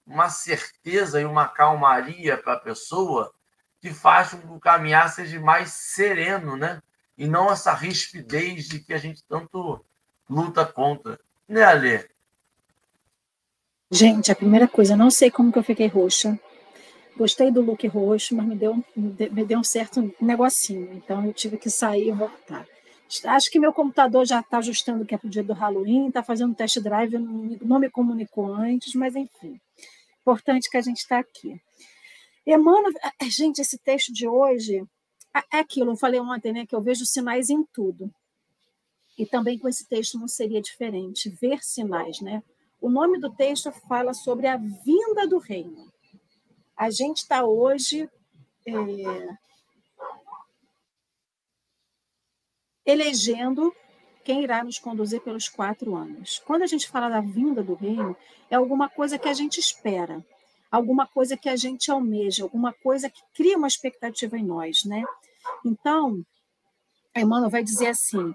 uma certeza e uma calmaria para a pessoa que faz com que o caminhar seja mais sereno, né? E não essa rispidez de que a gente tanto luta contra. Né, Alê? Gente, a primeira coisa, não sei como que eu fiquei roxa. Gostei do look roxo, mas me deu, me deu um certo negocinho. Então eu tive que sair e voltar. Acho que meu computador já está ajustando que é para o dia do Halloween, está fazendo test drive, não, me comunicou antes, mas enfim. Importante que a gente está aqui. Emmanuel, gente, esse texto de hoje é aquilo, eu falei ontem, né, que eu vejo sinais em tudo. E também com esse texto não seria diferente, ver sinais, né? O nome do texto fala sobre a vinda do reino. A gente está hoje é, elegendo quem irá nos conduzir pelos quatro anos. Quando a gente fala da vinda do reino, é alguma coisa que a gente espera, alguma coisa que a gente almeja, alguma coisa que cria uma expectativa em nós, né? Então, Emmanuel vai dizer assim: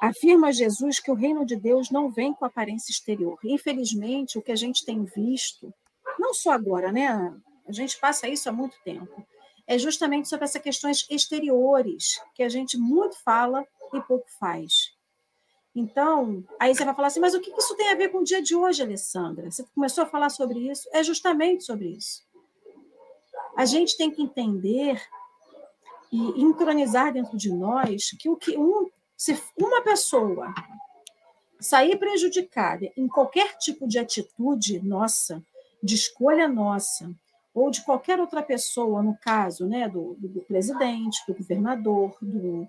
Afirma Jesus que o reino de Deus não vem com aparência exterior. Infelizmente, o que a gente tem visto, não só agora, né? A gente passa isso há muito tempo. É justamente sobre essas questões exteriores que a gente muito fala e pouco faz. Então, aí você vai falar assim, mas o que isso tem a ver com o dia de hoje, Alessandra? Você começou a falar sobre isso? É justamente sobre isso. A gente tem que entender e entronizar dentro de nós que o que um se uma pessoa sair prejudicada em qualquer tipo de atitude nossa, de escolha nossa, ou de qualquer outra pessoa, no caso né, do, do presidente, do governador, do,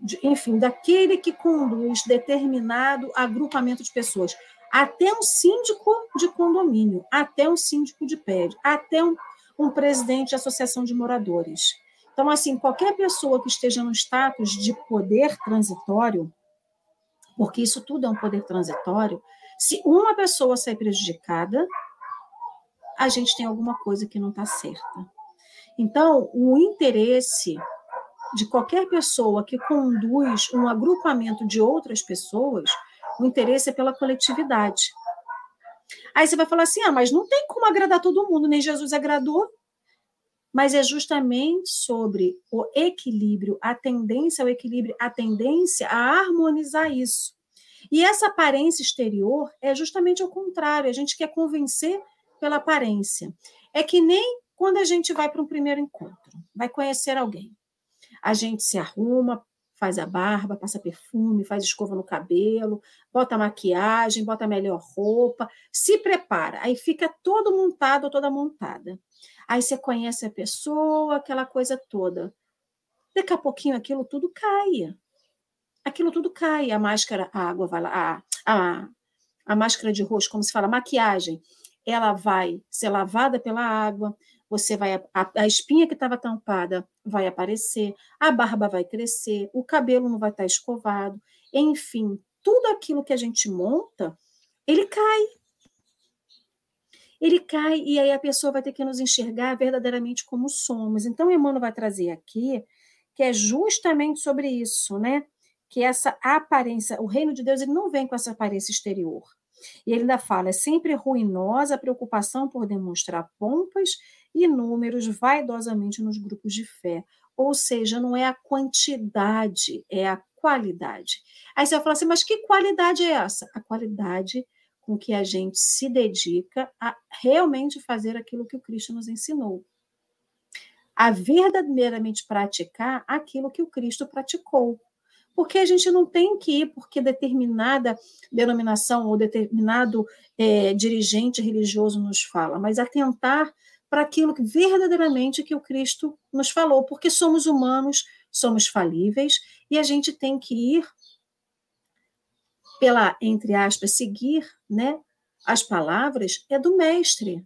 de, enfim, daquele que conduz determinado agrupamento de pessoas, até um síndico de condomínio, até um síndico de prédio, até um, um presidente de associação de moradores. Então, assim, qualquer pessoa que esteja no status de poder transitório, porque isso tudo é um poder transitório, se uma pessoa sair prejudicada, a gente tem alguma coisa que não está certa. Então, o interesse de qualquer pessoa que conduz um agrupamento de outras pessoas, o interesse é pela coletividade. Aí você vai falar assim: ah, mas não tem como agradar todo mundo, nem Jesus agradou mas é justamente sobre o equilíbrio, a tendência ao equilíbrio, a tendência a harmonizar isso. E essa aparência exterior é justamente o contrário, a gente quer convencer pela aparência. É que nem quando a gente vai para um primeiro encontro, vai conhecer alguém. A gente se arruma, faz a barba, passa perfume, faz escova no cabelo, bota maquiagem, bota melhor roupa, se prepara, aí fica todo montado toda montada. Aí você conhece a pessoa, aquela coisa toda. Daqui a pouquinho aquilo tudo cai. Aquilo tudo cai. A máscara, a água vai lá, a, a, a máscara de rosto, como se fala, maquiagem, ela vai ser lavada pela água, você vai a, a espinha que estava tampada vai aparecer, a barba vai crescer, o cabelo não vai estar tá escovado, enfim, tudo aquilo que a gente monta, ele cai. Ele cai e aí a pessoa vai ter que nos enxergar verdadeiramente como somos. Então, Emmanuel vai trazer aqui que é justamente sobre isso, né? Que essa aparência, o reino de Deus, ele não vem com essa aparência exterior. E ele ainda fala: é sempre ruinosa a preocupação por demonstrar pompas e números vaidosamente nos grupos de fé. Ou seja, não é a quantidade, é a qualidade. Aí você vai falar assim, mas que qualidade é essa? A qualidade com que a gente se dedica a realmente fazer aquilo que o Cristo nos ensinou. A verdadeiramente praticar aquilo que o Cristo praticou. Porque a gente não tem que ir porque determinada denominação ou determinado é, dirigente religioso nos fala, mas atentar para aquilo que verdadeiramente que o Cristo nos falou, porque somos humanos, somos falíveis e a gente tem que ir pela, entre aspas, seguir, né, as palavras é do mestre.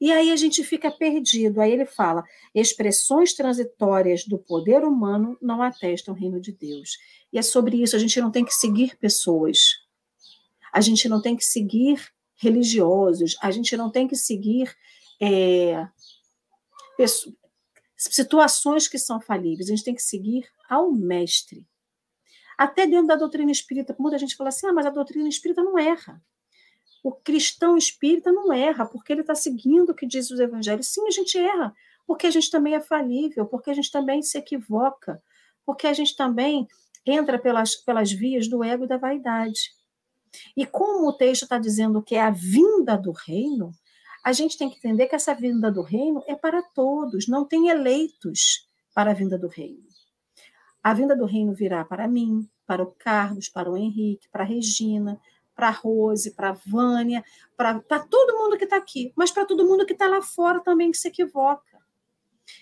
E aí a gente fica perdido. Aí ele fala: expressões transitórias do poder humano não atestam o reino de Deus. E é sobre isso, a gente não tem que seguir pessoas. A gente não tem que seguir religiosos, a gente não tem que seguir é, situações que são falíveis, a gente tem que seguir ao mestre. Até dentro da doutrina espírita, muita gente fala assim: ah, mas a doutrina espírita não erra. O cristão espírita não erra, porque ele está seguindo o que diz os evangelhos. Sim, a gente erra, porque a gente também é falível, porque a gente também se equivoca, porque a gente também entra pelas, pelas vias do ego e da vaidade. E como o texto está dizendo que é a vinda do reino, a gente tem que entender que essa vinda do reino é para todos, não tem eleitos para a vinda do reino. A vinda do reino virá para mim, para o Carlos, para o Henrique, para a Regina, para a Rose, para a Vânia, para todo mundo que está aqui, mas para todo mundo que está lá fora também que se equivoca.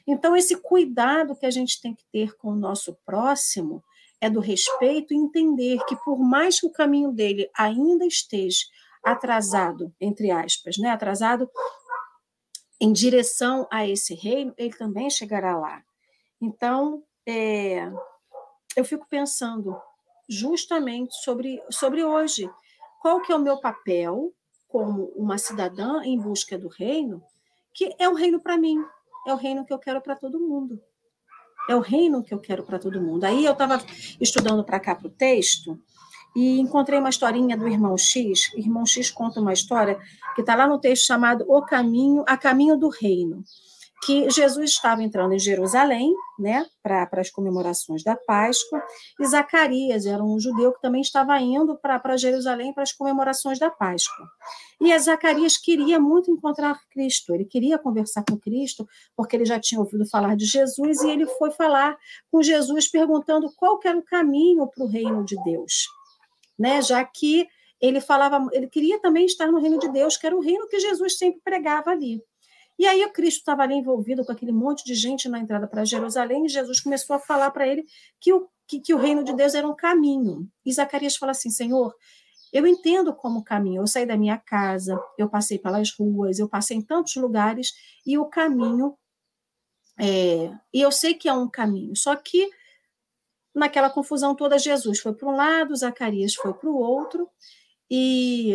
Então, esse cuidado que a gente tem que ter com o nosso próximo é do respeito e entender que, por mais que o caminho dele ainda esteja atrasado, entre aspas, né, atrasado em direção a esse reino, ele também chegará lá. Então, é, eu fico pensando justamente sobre, sobre hoje qual que é o meu papel como uma cidadã em busca do reino, que é o reino para mim, é o reino que eu quero para todo mundo. É o reino que eu quero para todo mundo. Aí eu estava estudando para cá para o texto e encontrei uma historinha do irmão X. Irmão X conta uma história que está lá no texto chamado O Caminho, a Caminho do Reino que Jesus estava entrando em Jerusalém, né, para as comemorações da Páscoa, e Zacarias era um judeu que também estava indo para Jerusalém para as comemorações da Páscoa. E Zacarias queria muito encontrar Cristo, ele queria conversar com Cristo, porque ele já tinha ouvido falar de Jesus, e ele foi falar com Jesus perguntando qual era o caminho para o reino de Deus, né, já que ele falava, ele queria também estar no reino de Deus, que era o reino que Jesus sempre pregava ali. E aí o Cristo estava ali envolvido com aquele monte de gente na entrada para Jerusalém, e Jesus começou a falar para ele que o, que, que o reino de Deus era um caminho. E Zacarias fala assim: Senhor, eu entendo como caminho. Eu saí da minha casa, eu passei pelas ruas, eu passei em tantos lugares, e o caminho. É, e eu sei que é um caminho, só que naquela confusão toda, Jesus foi para um lado, Zacarias foi para o outro, e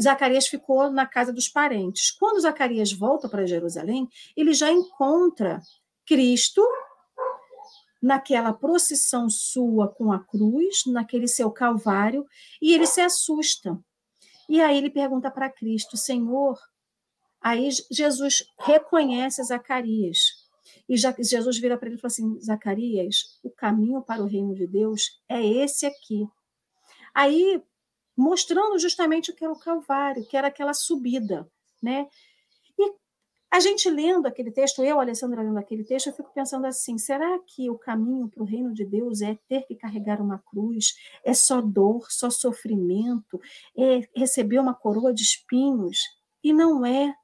Zacarias ficou na casa dos parentes. Quando Zacarias volta para Jerusalém, ele já encontra Cristo naquela procissão sua com a cruz, naquele seu calvário, e ele se assusta. E aí ele pergunta para Cristo, Senhor. Aí Jesus reconhece Zacarias. E Jesus vira para ele e fala assim: Zacarias, o caminho para o reino de Deus é esse aqui. Aí mostrando justamente o que era o Calvário, que era aquela subida, né? E a gente lendo aquele texto, eu, Alessandra, lendo aquele texto, eu fico pensando assim: será que o caminho para o reino de Deus é ter que carregar uma cruz? É só dor, só sofrimento? É receber uma coroa de espinhos? E não é.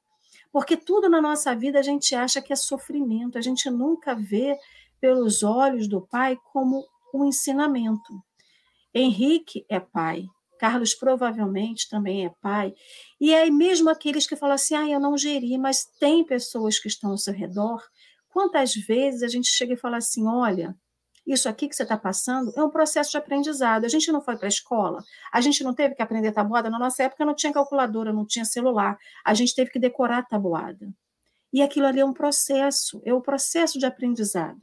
Porque tudo na nossa vida a gente acha que é sofrimento, a gente nunca vê pelos olhos do pai como um ensinamento. Henrique é pai, Carlos provavelmente também é pai. E aí, mesmo aqueles que falam assim, ah, eu não geri, mas tem pessoas que estão ao seu redor. Quantas vezes a gente chega e fala assim: olha, isso aqui que você está passando é um processo de aprendizado. A gente não foi para a escola, a gente não teve que aprender tabuada. Na nossa época não tinha calculadora, não tinha celular, a gente teve que decorar tabuada. E aquilo ali é um processo, é o um processo de aprendizado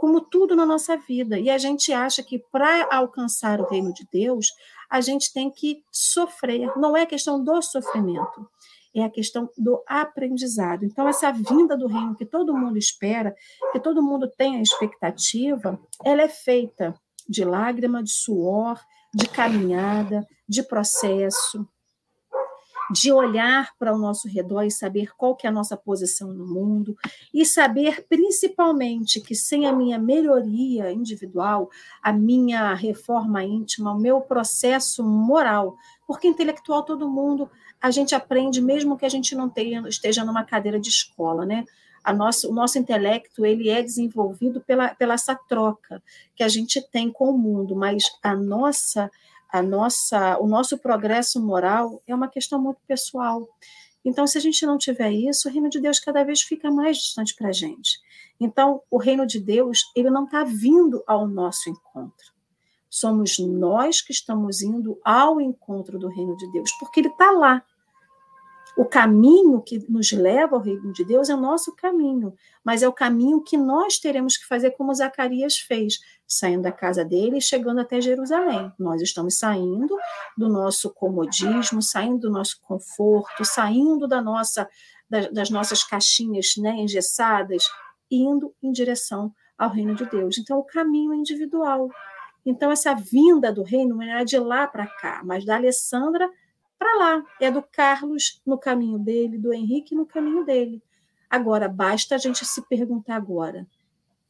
como tudo na nossa vida. E a gente acha que para alcançar o reino de Deus, a gente tem que sofrer. Não é questão do sofrimento, é a questão do aprendizado. Então, essa vinda do reino que todo mundo espera, que todo mundo tem a expectativa, ela é feita de lágrima, de suor, de caminhada, de processo, de olhar para o nosso redor e saber qual que é a nossa posição no mundo e saber principalmente que sem a minha melhoria individual, a minha reforma íntima, o meu processo moral, porque intelectual todo mundo a gente aprende mesmo que a gente não tenha, esteja numa cadeira de escola, né? a nosso, o nosso intelecto ele é desenvolvido pela, pela essa troca que a gente tem com o mundo, mas a nossa a nossa o nosso progresso moral é uma questão muito pessoal. Então, se a gente não tiver isso, o reino de Deus cada vez fica mais distante para a gente. Então, o reino de Deus ele não está vindo ao nosso encontro. Somos nós que estamos indo ao encontro do reino de Deus, porque ele está lá. O caminho que nos leva ao reino de Deus é o nosso caminho, mas é o caminho que nós teremos que fazer como Zacarias fez, saindo da casa dele e chegando até Jerusalém. Nós estamos saindo do nosso comodismo, saindo do nosso conforto, saindo da nossa das nossas caixinhas né, engessadas, indo em direção ao reino de Deus. Então, o caminho é individual. Então, essa vinda do reino não é de lá para cá, mas da Alessandra para lá. É do Carlos no caminho dele, do Henrique no caminho dele. Agora, basta a gente se perguntar agora: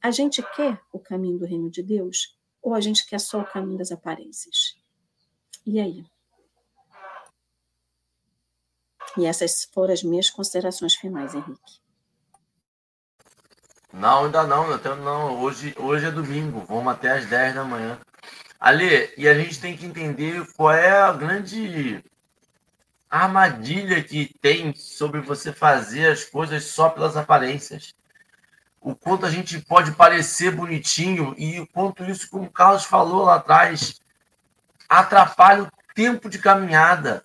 a gente quer o caminho do reino de Deus ou a gente quer só o caminho das aparências? E aí? E essas foram as minhas considerações finais, Henrique. Não, ainda não, até não. Hoje, hoje é domingo, vamos até às 10 da manhã. Ali, e a gente tem que entender qual é a grande armadilha que tem sobre você fazer as coisas só pelas aparências. O quanto a gente pode parecer bonitinho e o quanto isso, como o Carlos falou lá atrás, atrapalha o tempo de caminhada.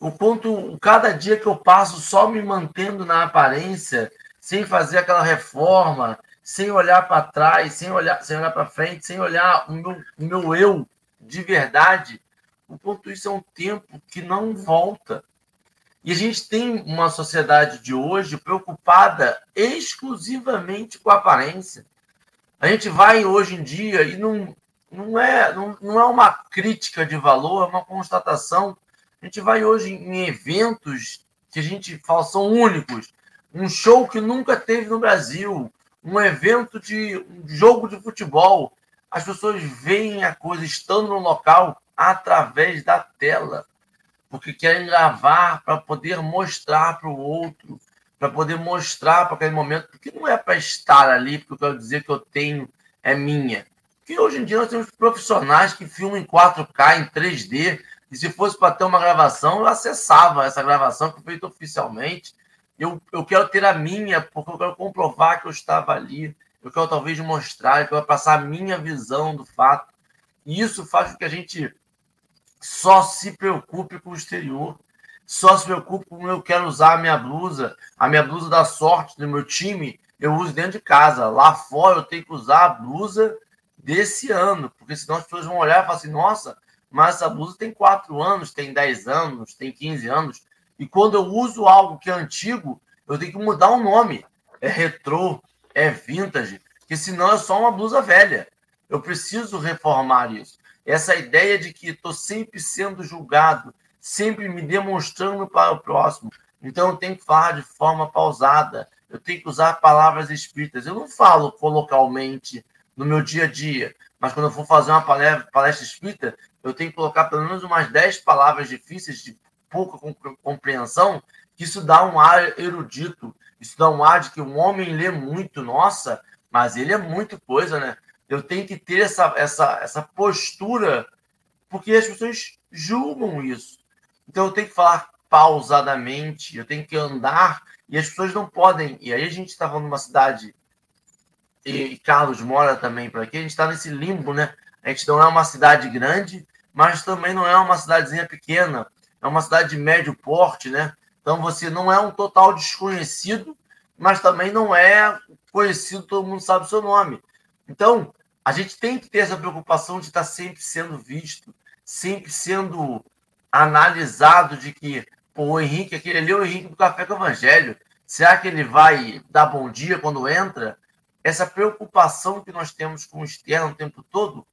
O quanto cada dia que eu passo só me mantendo na aparência, sem fazer aquela reforma, sem olhar para trás, sem olhar, sem olhar para frente, sem olhar o meu, o meu eu de verdade, o quanto isso é um tempo que não volta. E a gente tem uma sociedade de hoje preocupada exclusivamente com a aparência. A gente vai hoje em dia e não, não, é, não, não é uma crítica de valor, é uma constatação. A gente vai hoje em eventos que a gente fala são únicos. Um show que nunca teve no Brasil, um evento de um jogo de futebol. As pessoas veem a coisa estando no local através da tela, porque querem gravar para poder mostrar para o outro, para poder mostrar para aquele momento, porque não é para estar ali, porque eu quero dizer que eu tenho, é minha. Porque hoje em dia nós temos profissionais que filmam em 4K, em 3D, e se fosse para ter uma gravação, eu acessava essa gravação que foi feita oficialmente. Eu, eu quero ter a minha, porque eu quero comprovar que eu estava ali. Eu quero talvez mostrar, eu quero passar a minha visão do fato. E isso faz com que a gente só se preocupe com o exterior. Só se preocupe com eu quero usar a minha blusa, a minha blusa da sorte do meu time, eu uso dentro de casa. Lá fora eu tenho que usar a blusa desse ano, porque senão as pessoas vão olhar e falar assim: nossa, mas essa blusa tem 4 anos, tem 10 anos, tem 15 anos. E quando eu uso algo que é antigo, eu tenho que mudar o nome. É retrô, é vintage, porque senão é só uma blusa velha. Eu preciso reformar isso essa ideia de que estou sempre sendo julgado, sempre me demonstrando para o próximo. Então eu tenho que falar de forma pausada, eu tenho que usar palavras espíritas. Eu não falo colocalmente no meu dia a dia, mas quando eu for fazer uma palestra, palestra espírita, eu tenho que colocar pelo menos umas 10 palavras difíceis de pouca compreensão, que isso dá um ar erudito, isso dá um ar de que um homem lê muito, nossa, mas ele é muito coisa, né? Eu tenho que ter essa, essa, essa postura, porque as pessoas julgam isso. Então eu tenho que falar pausadamente, eu tenho que andar, e as pessoas não podem. E aí a gente está falando de uma cidade, e Carlos mora também por aqui, a gente está nesse limbo, né? A gente não é uma cidade grande, mas também não é uma cidadezinha pequena, é uma cidade de médio porte, né? Então você não é um total desconhecido, mas também não é conhecido, todo mundo sabe o seu nome. Então, a gente tem que ter essa preocupação de estar sempre sendo visto, sempre sendo analisado de que pô, o Henrique, aquele ali é o Henrique do Café com o Evangelho. Será que ele vai dar bom dia quando entra? Essa preocupação que nós temos com o externo o tempo todo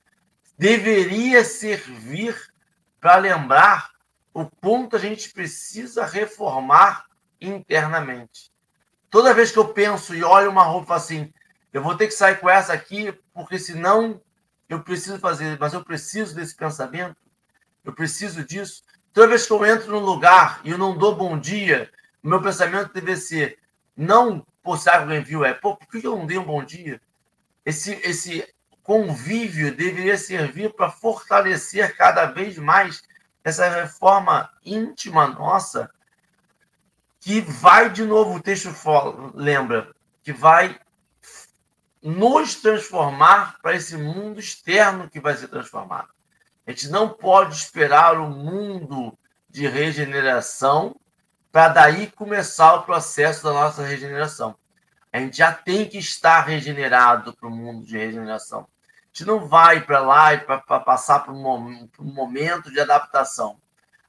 deveria servir para lembrar o quanto a gente precisa reformar internamente. Toda vez que eu penso e olho uma roupa assim, eu vou ter que sair com essa aqui, porque senão eu preciso fazer, mas eu preciso desse pensamento, eu preciso disso. Toda vez que eu entro num lugar e eu não dou bom dia, o meu pensamento deve ser: não Pô, será que alguém viu? É, pô, por que eu não dei um bom dia? Esse, esse convívio deveria servir para fortalecer cada vez mais essa reforma íntima nossa, que vai, de novo, o texto lembra, que vai nos transformar para esse mundo externo que vai ser transformado. A gente não pode esperar o mundo de regeneração para daí começar o processo da nossa regeneração. A gente já tem que estar regenerado para o mundo de regeneração. A gente não vai para lá para passar um, por um momento de adaptação.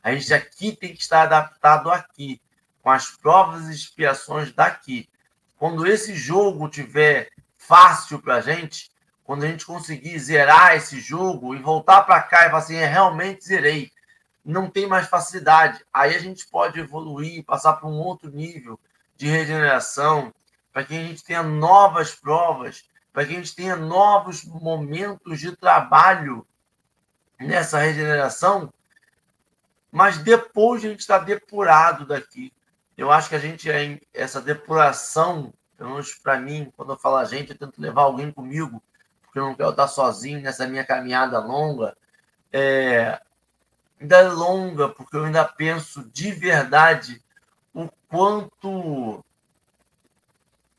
A gente aqui tem que estar adaptado aqui, com as provas e expiações daqui. Quando esse jogo tiver fácil para a gente, quando a gente conseguir zerar esse jogo e voltar para cá e falar assim, é, realmente zerei, não tem mais facilidade. Aí a gente pode evoluir, passar para um outro nível de regeneração, para que a gente tenha novas provas, para que a gente tenha novos momentos de trabalho nessa regeneração, mas depois a gente está depurado daqui. Eu acho que a gente, essa depuração, pelo menos para mim, quando eu falo a gente, eu tento levar alguém comigo, porque eu não quero estar sozinho nessa minha caminhada longa. É, ainda é longa, porque eu ainda penso de verdade o quanto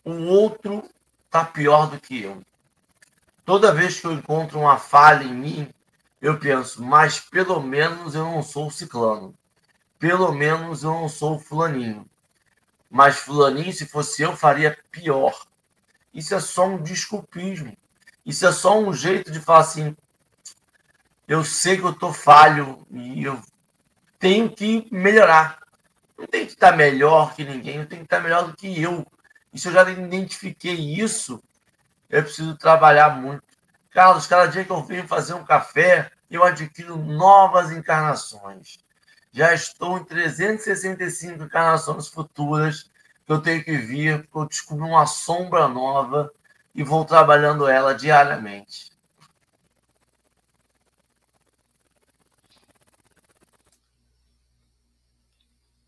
o outro está pior do que eu. Toda vez que eu encontro uma falha em mim, eu penso, mas pelo menos eu não sou ciclano. Pelo menos eu não sou fulaninho. Mas fulaninho, se fosse eu, faria pior. Isso é só um desculpismo. Isso é só um jeito de falar assim, eu sei que eu estou falho e eu tenho que melhorar. Não tem que estar melhor que ninguém, eu tenho que estar melhor do que eu. E se eu já identifiquei isso, eu preciso trabalhar muito. Carlos, cada dia que eu venho fazer um café, eu adquiro novas encarnações. Já estou em 365 encarnações futuras que eu tenho que vir, porque eu descubro uma sombra nova e vou trabalhando ela diariamente.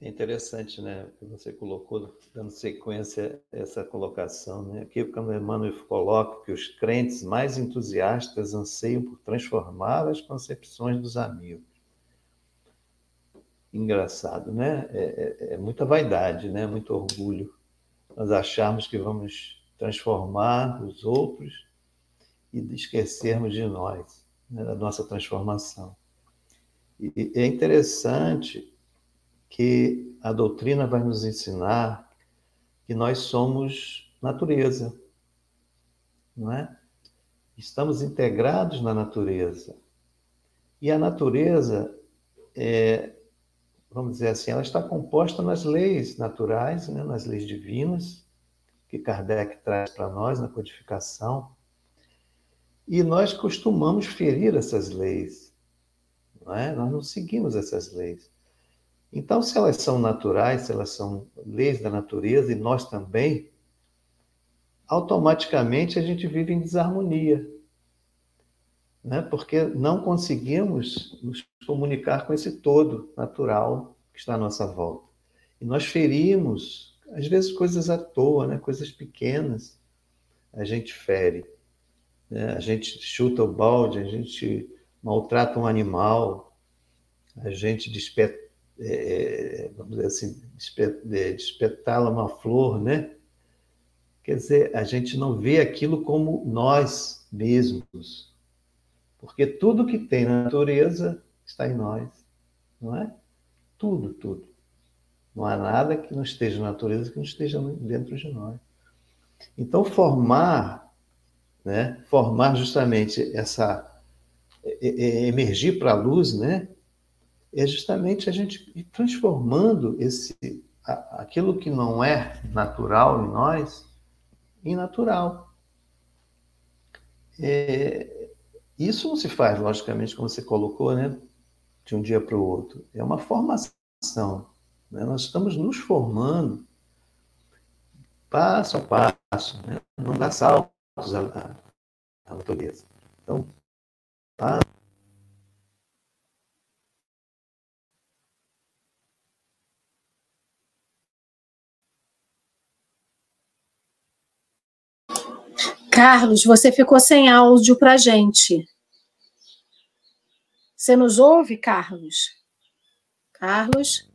É interessante, né, que você colocou, dando sequência a essa colocação, né? Aqui quando Emmanuel coloca que os crentes mais entusiastas anseiam por transformar as concepções dos amigos. Engraçado, né? É, é, é muita vaidade, né? Muito orgulho. Nós acharmos que vamos transformar os outros e esquecermos de nós, né? da nossa transformação. E é interessante que a doutrina vai nos ensinar que nós somos natureza, não é? Estamos integrados na natureza. E a natureza, é, vamos dizer assim, ela está composta nas leis naturais, né, nas leis divinas, que Kardec traz para nós na codificação. E nós costumamos ferir essas leis. Não é? Nós não seguimos essas leis. Então, se elas são naturais, se elas são leis da natureza e nós também, automaticamente a gente vive em desarmonia. Né? Porque não conseguimos nos comunicar com esse todo natural que está à nossa volta. E nós ferimos, às vezes, coisas à toa, né? coisas pequenas, a gente fere. Né? A gente chuta o balde, a gente maltrata um animal, a gente despeta é, vamos dizer assim, despetá-la uma flor, né? Quer dizer, a gente não vê aquilo como nós mesmos, porque tudo que tem na natureza está em nós, não é? Tudo, tudo. Não há nada que não esteja na natureza que não esteja dentro de nós. Então, formar, né? Formar justamente essa emergir para a luz, né? é justamente a gente ir transformando esse, aquilo que não é natural em nós, em natural. É, isso não se faz, logicamente, como você colocou, né, de um dia para o outro. É uma formação. Né? Nós estamos nos formando passo a passo, né? não dá saltos à, à natureza. Então, tá? Carlos, você ficou sem áudio para gente. Você nos ouve, Carlos? Carlos?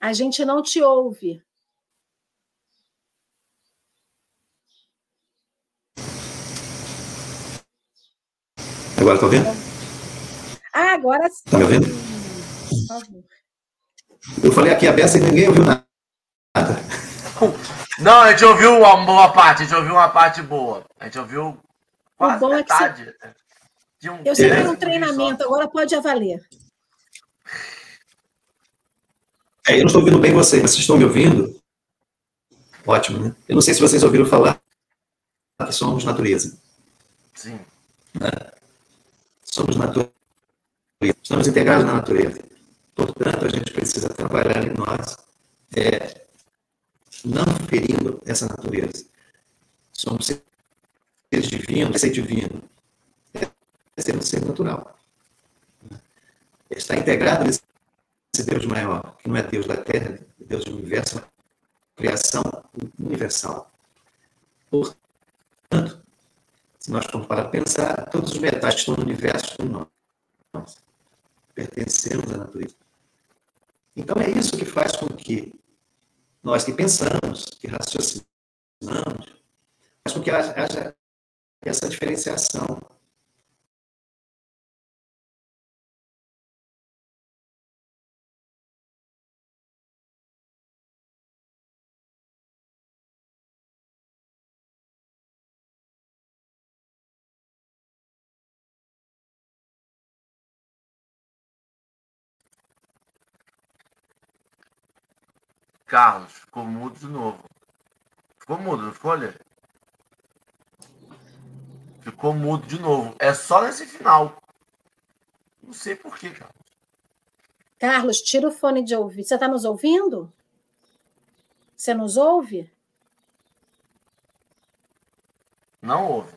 A gente não te ouve. Agora tá ouvindo? Ah, agora sim. Tá me ouvindo? Por favor. Eu falei aqui a beça e ninguém ouviu nada. Não, a gente ouviu uma boa parte, a gente ouviu uma parte boa. A gente ouviu quase bom é que você- metade. De um Eu sei que era um treinamento, só. agora pode avaler. É, eu não estou ouvindo bem vocês, mas vocês estão me ouvindo? Ótimo, né? Eu não sei se vocês ouviram falar que somos natureza. Sim. Somos natureza. Estamos integrados na natureza. Portanto, a gente precisa trabalhar em nós, é, não ferindo essa natureza. Somos seres divinos, ser divino. É ser um ser natural. Está integrado nesse Deus maior, que não é Deus da Terra, é Deus do universo, é uma criação universal. Portanto, se nós formos para pensar, todos os metais que estão no universo estão. Nós pertencemos à natureza. Então é isso que faz com que nós que pensamos, que raciocinamos, faz com que haja, essa diferenciação. Carlos, ficou mudo de novo. Ficou mudo, não ficou? Ficou mudo de novo. É só nesse final. Não sei porquê, cara. Carlos, tira o fone de ouvido. Você está nos ouvindo? Você nos ouve? Não ouve.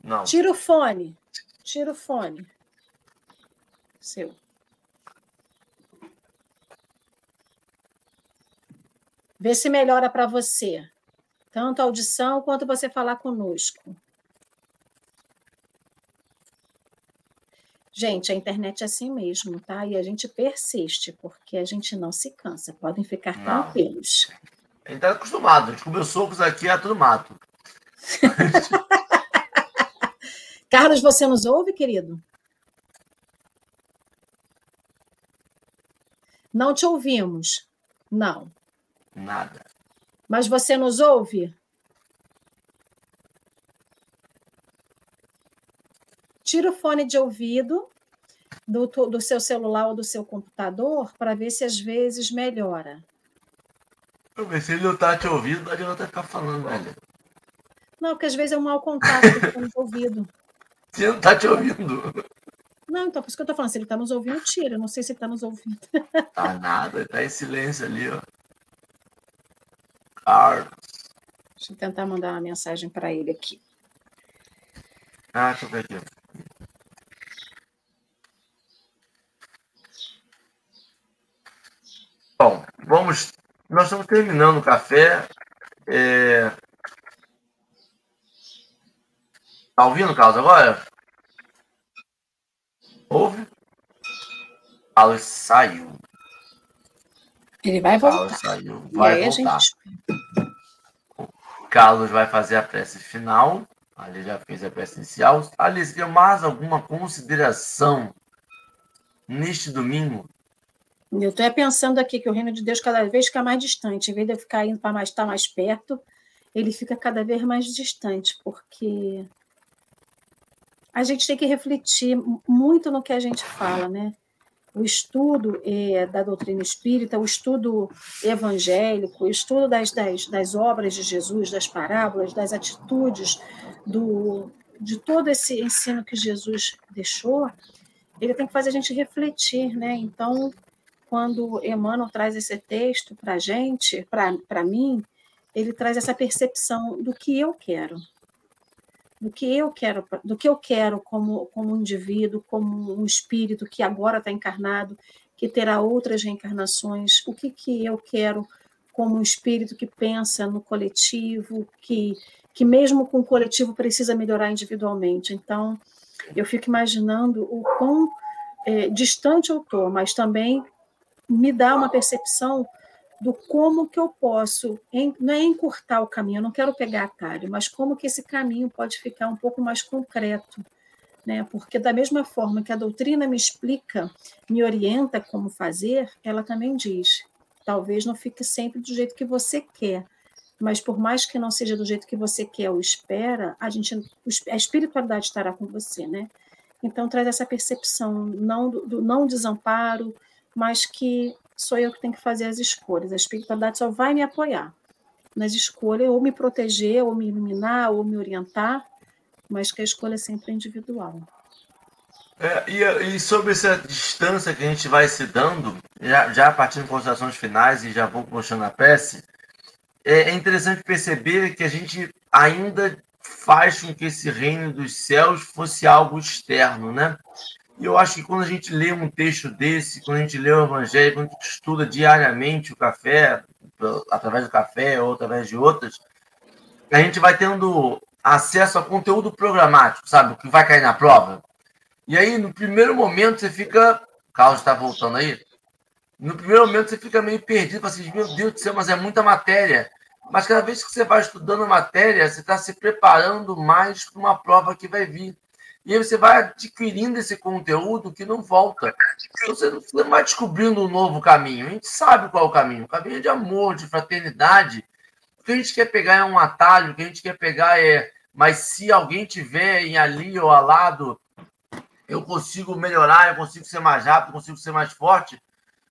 Não. Tira o fone. Tira o fone. Seu. Vê se melhora para você. Tanto a audição quanto você falar conosco. Gente, a internet é assim mesmo, tá? E a gente persiste, porque a gente não se cansa. Podem ficar Não. tranquilos. A gente tá acostumado. A gente começou com isso aqui, é tudo mato. Carlos, você nos ouve, querido? Não te ouvimos. Não. Nada. Mas você nos ouve? Tira o fone de ouvido do, do seu celular ou do seu computador para ver se às vezes melhora. Ver se ele não tá te ouvindo, não adianta ficar falando, velho. Não, porque às vezes é um mau contato do fone de ouvido. Se ele não tá te ouvindo. Não, então por isso que eu estou falando. Se ele está nos ouvindo, tira. Eu não sei se ele está nos ouvindo. Tá nada, ele tá em silêncio ali, ó. Carlos. Deixa eu tentar mandar uma mensagem para ele aqui. Ah, ver aqui. Bom, vamos. Nós estamos terminando o café. É... Tá ouvindo, Carlos, agora? Ouve? Carlos saiu. Ele vai voltar. Carlos saiu. E Vai aí a voltar. gente Carlos vai fazer a prece final. Ali já fez a prece inicial. Alice, tem mais alguma consideração neste domingo? Eu estou pensando aqui que o reino de Deus cada vez fica mais distante. Em vez de eu ficar indo para mais, estar mais perto, ele fica cada vez mais distante, porque a gente tem que refletir muito no que a gente fala, né? O estudo eh, da doutrina espírita, o estudo evangélico, o estudo das, das, das obras de Jesus, das parábolas, das atitudes, do, de todo esse ensino que Jesus deixou, ele tem que fazer a gente refletir, né? Então, quando Emmanuel traz esse texto para a gente, para mim, ele traz essa percepção do que eu quero, do que eu quero, do que eu quero como, como indivíduo, como um espírito que agora está encarnado, que terá outras reencarnações, o que, que eu quero como um espírito que pensa no coletivo, que, que mesmo com o coletivo precisa melhorar individualmente. Então, eu fico imaginando o quão é, distante eu estou, mas também me dá uma percepção do como que eu posso, não é encurtar o caminho, eu não quero pegar atalho, mas como que esse caminho pode ficar um pouco mais concreto, né? Porque da mesma forma que a doutrina me explica, me orienta como fazer, ela também diz, talvez não fique sempre do jeito que você quer, mas por mais que não seja do jeito que você quer ou espera, a gente, a espiritualidade estará com você, né? Então traz essa percepção não do, do não desamparo, mas que sou eu que tenho que fazer as escolhas. A espiritualidade só vai me apoiar nas escolhas, ou me proteger, ou me iluminar, ou me orientar, mas que a escolha é sempre individual. É, e, e, sobre essa distância que a gente vai se dando, já, já partindo de considerações finais e já vou puxando a peça, é, é interessante perceber que a gente ainda faz com que esse reino dos céus fosse algo externo, né? E eu acho que quando a gente lê um texto desse, quando a gente lê o Evangelho, quando a gente estuda diariamente o café, através do café ou através de outras, a gente vai tendo acesso a conteúdo programático, sabe? Que vai cair na prova. E aí, no primeiro momento, você fica. O Carlos está voltando aí. No primeiro momento, você fica meio perdido, assim, meu Deus do céu, mas é muita matéria. Mas cada vez que você vai estudando a matéria, você está se preparando mais para uma prova que vai vir. E aí você vai adquirindo esse conteúdo que não volta. Então você não vai descobrindo um novo caminho. A gente sabe qual é o caminho. O caminho é de amor, de fraternidade. O que a gente quer pegar é um atalho, o que a gente quer pegar é. Mas se alguém tiver em ali ou ao lado, eu consigo melhorar, eu consigo ser mais rápido, eu consigo ser mais forte.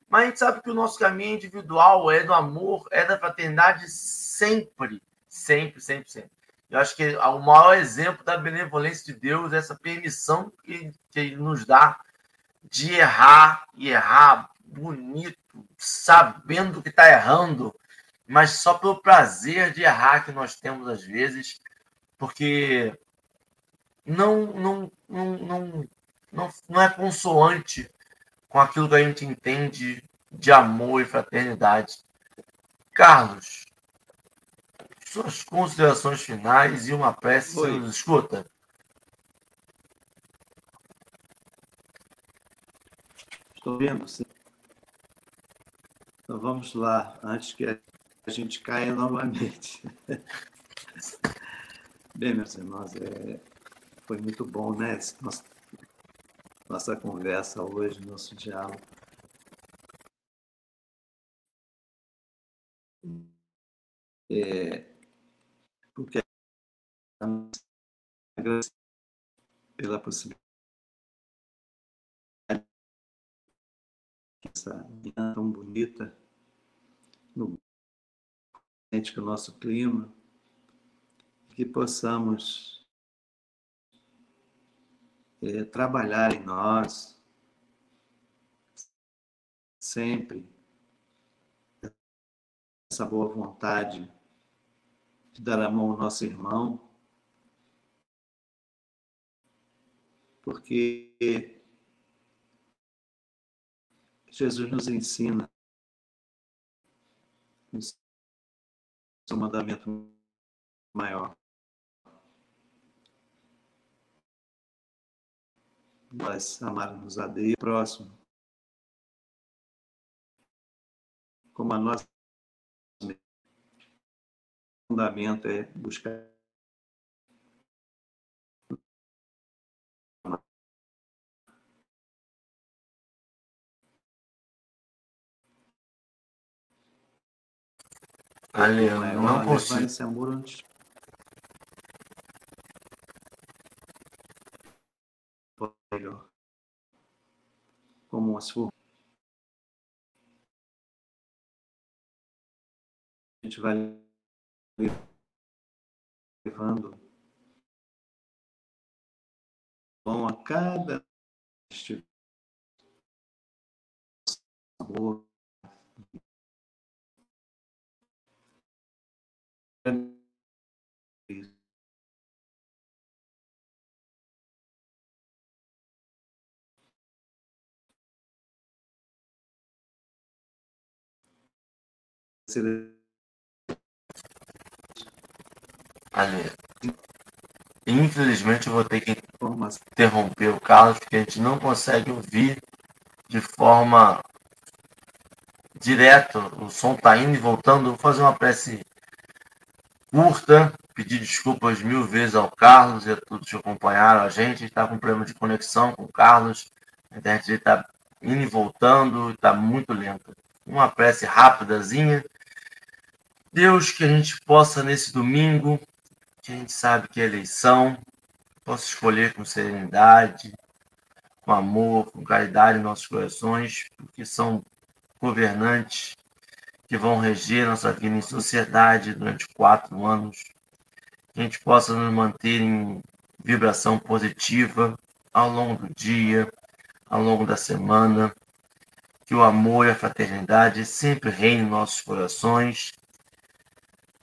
Mas a gente sabe que o nosso caminho individual é do amor, é da fraternidade sempre. Sempre, sempre, sempre. Eu acho que o maior exemplo da benevolência de Deus é essa permissão que, que Ele nos dá de errar e errar bonito, sabendo que está errando, mas só pelo prazer de errar que nós temos às vezes, porque não, não, não, não, não, não é consoante com aquilo que a gente entende de amor e fraternidade. Carlos, suas considerações finais e uma prece você nos escuta. Estou vendo, sim. Então vamos lá, antes que a gente caia novamente. Bem, meus irmãos, é, foi muito bom, né? Nossa, nossa conversa hoje, nosso diálogo. É, porque pela possibilidade essa manhã tão bonita no que o nosso clima que possamos é, trabalhar em nós sempre essa boa vontade dar a mão ao nosso irmão, porque Jesus nos ensina o seu mandamento maior. Nós amarmos a Deus próximo como a nós fundamento é buscar Ali, eu não consigo. Melhor. Como uma sua. A gente vai levando bom a cada sabor. ser Infelizmente eu vou ter que interromper o Carlos, porque a gente não consegue ouvir de forma direta. O som está indo e voltando. Vou fazer uma prece curta, pedir desculpas mil vezes ao Carlos e a todos que acompanharam a gente. A gente está com problema de conexão com o Carlos. A internet está indo e voltando, está muito lenta. Uma prece rápidazinha. Deus, que a gente possa nesse domingo, que a gente sabe que é eleição, possa escolher com serenidade, com amor, com caridade em nossos corações, porque são governantes que vão reger nossa vida em sociedade durante quatro anos. Que a gente possa nos manter em vibração positiva ao longo do dia, ao longo da semana. Que o amor e a fraternidade sempre reinem em nossos corações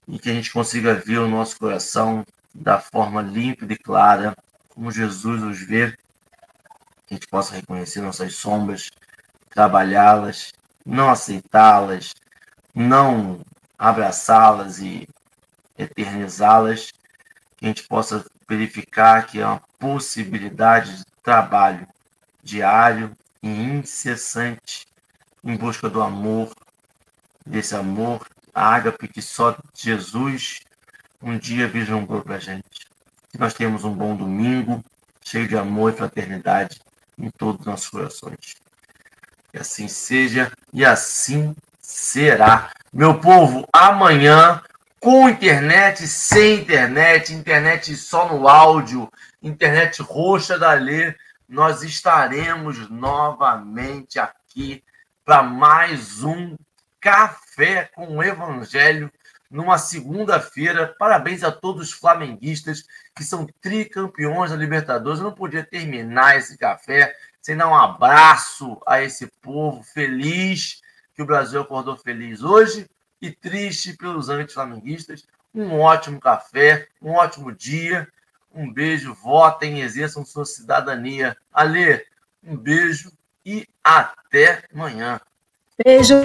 e que a gente consiga ver o nosso coração da forma límpida e clara, como Jesus nos vê, que a gente possa reconhecer nossas sombras, trabalhá-las, não aceitá-las, não abraçá-las e eternizá-las, que a gente possa verificar que é uma possibilidade de trabalho diário e incessante em busca do amor, desse amor, a ágape que só Jesus um dia vislumbrou para a gente. Que nós tenhamos um bom domingo, cheio de amor e fraternidade em todos os nossos corações. Que assim seja e assim será. Meu povo, amanhã, com internet, sem internet, internet só no áudio, internet roxa da Lê, nós estaremos novamente aqui para mais um Café com o Evangelho numa segunda-feira. Parabéns a todos os flamenguistas que são tricampeões da Libertadores. Eu não podia terminar esse café sem dar um abraço a esse povo feliz que o Brasil acordou feliz hoje e triste pelos anti-flamenguistas. Um ótimo café, um ótimo dia. Um beijo, votem, exerçam sua cidadania. Alê, um beijo e até amanhã. Beijo.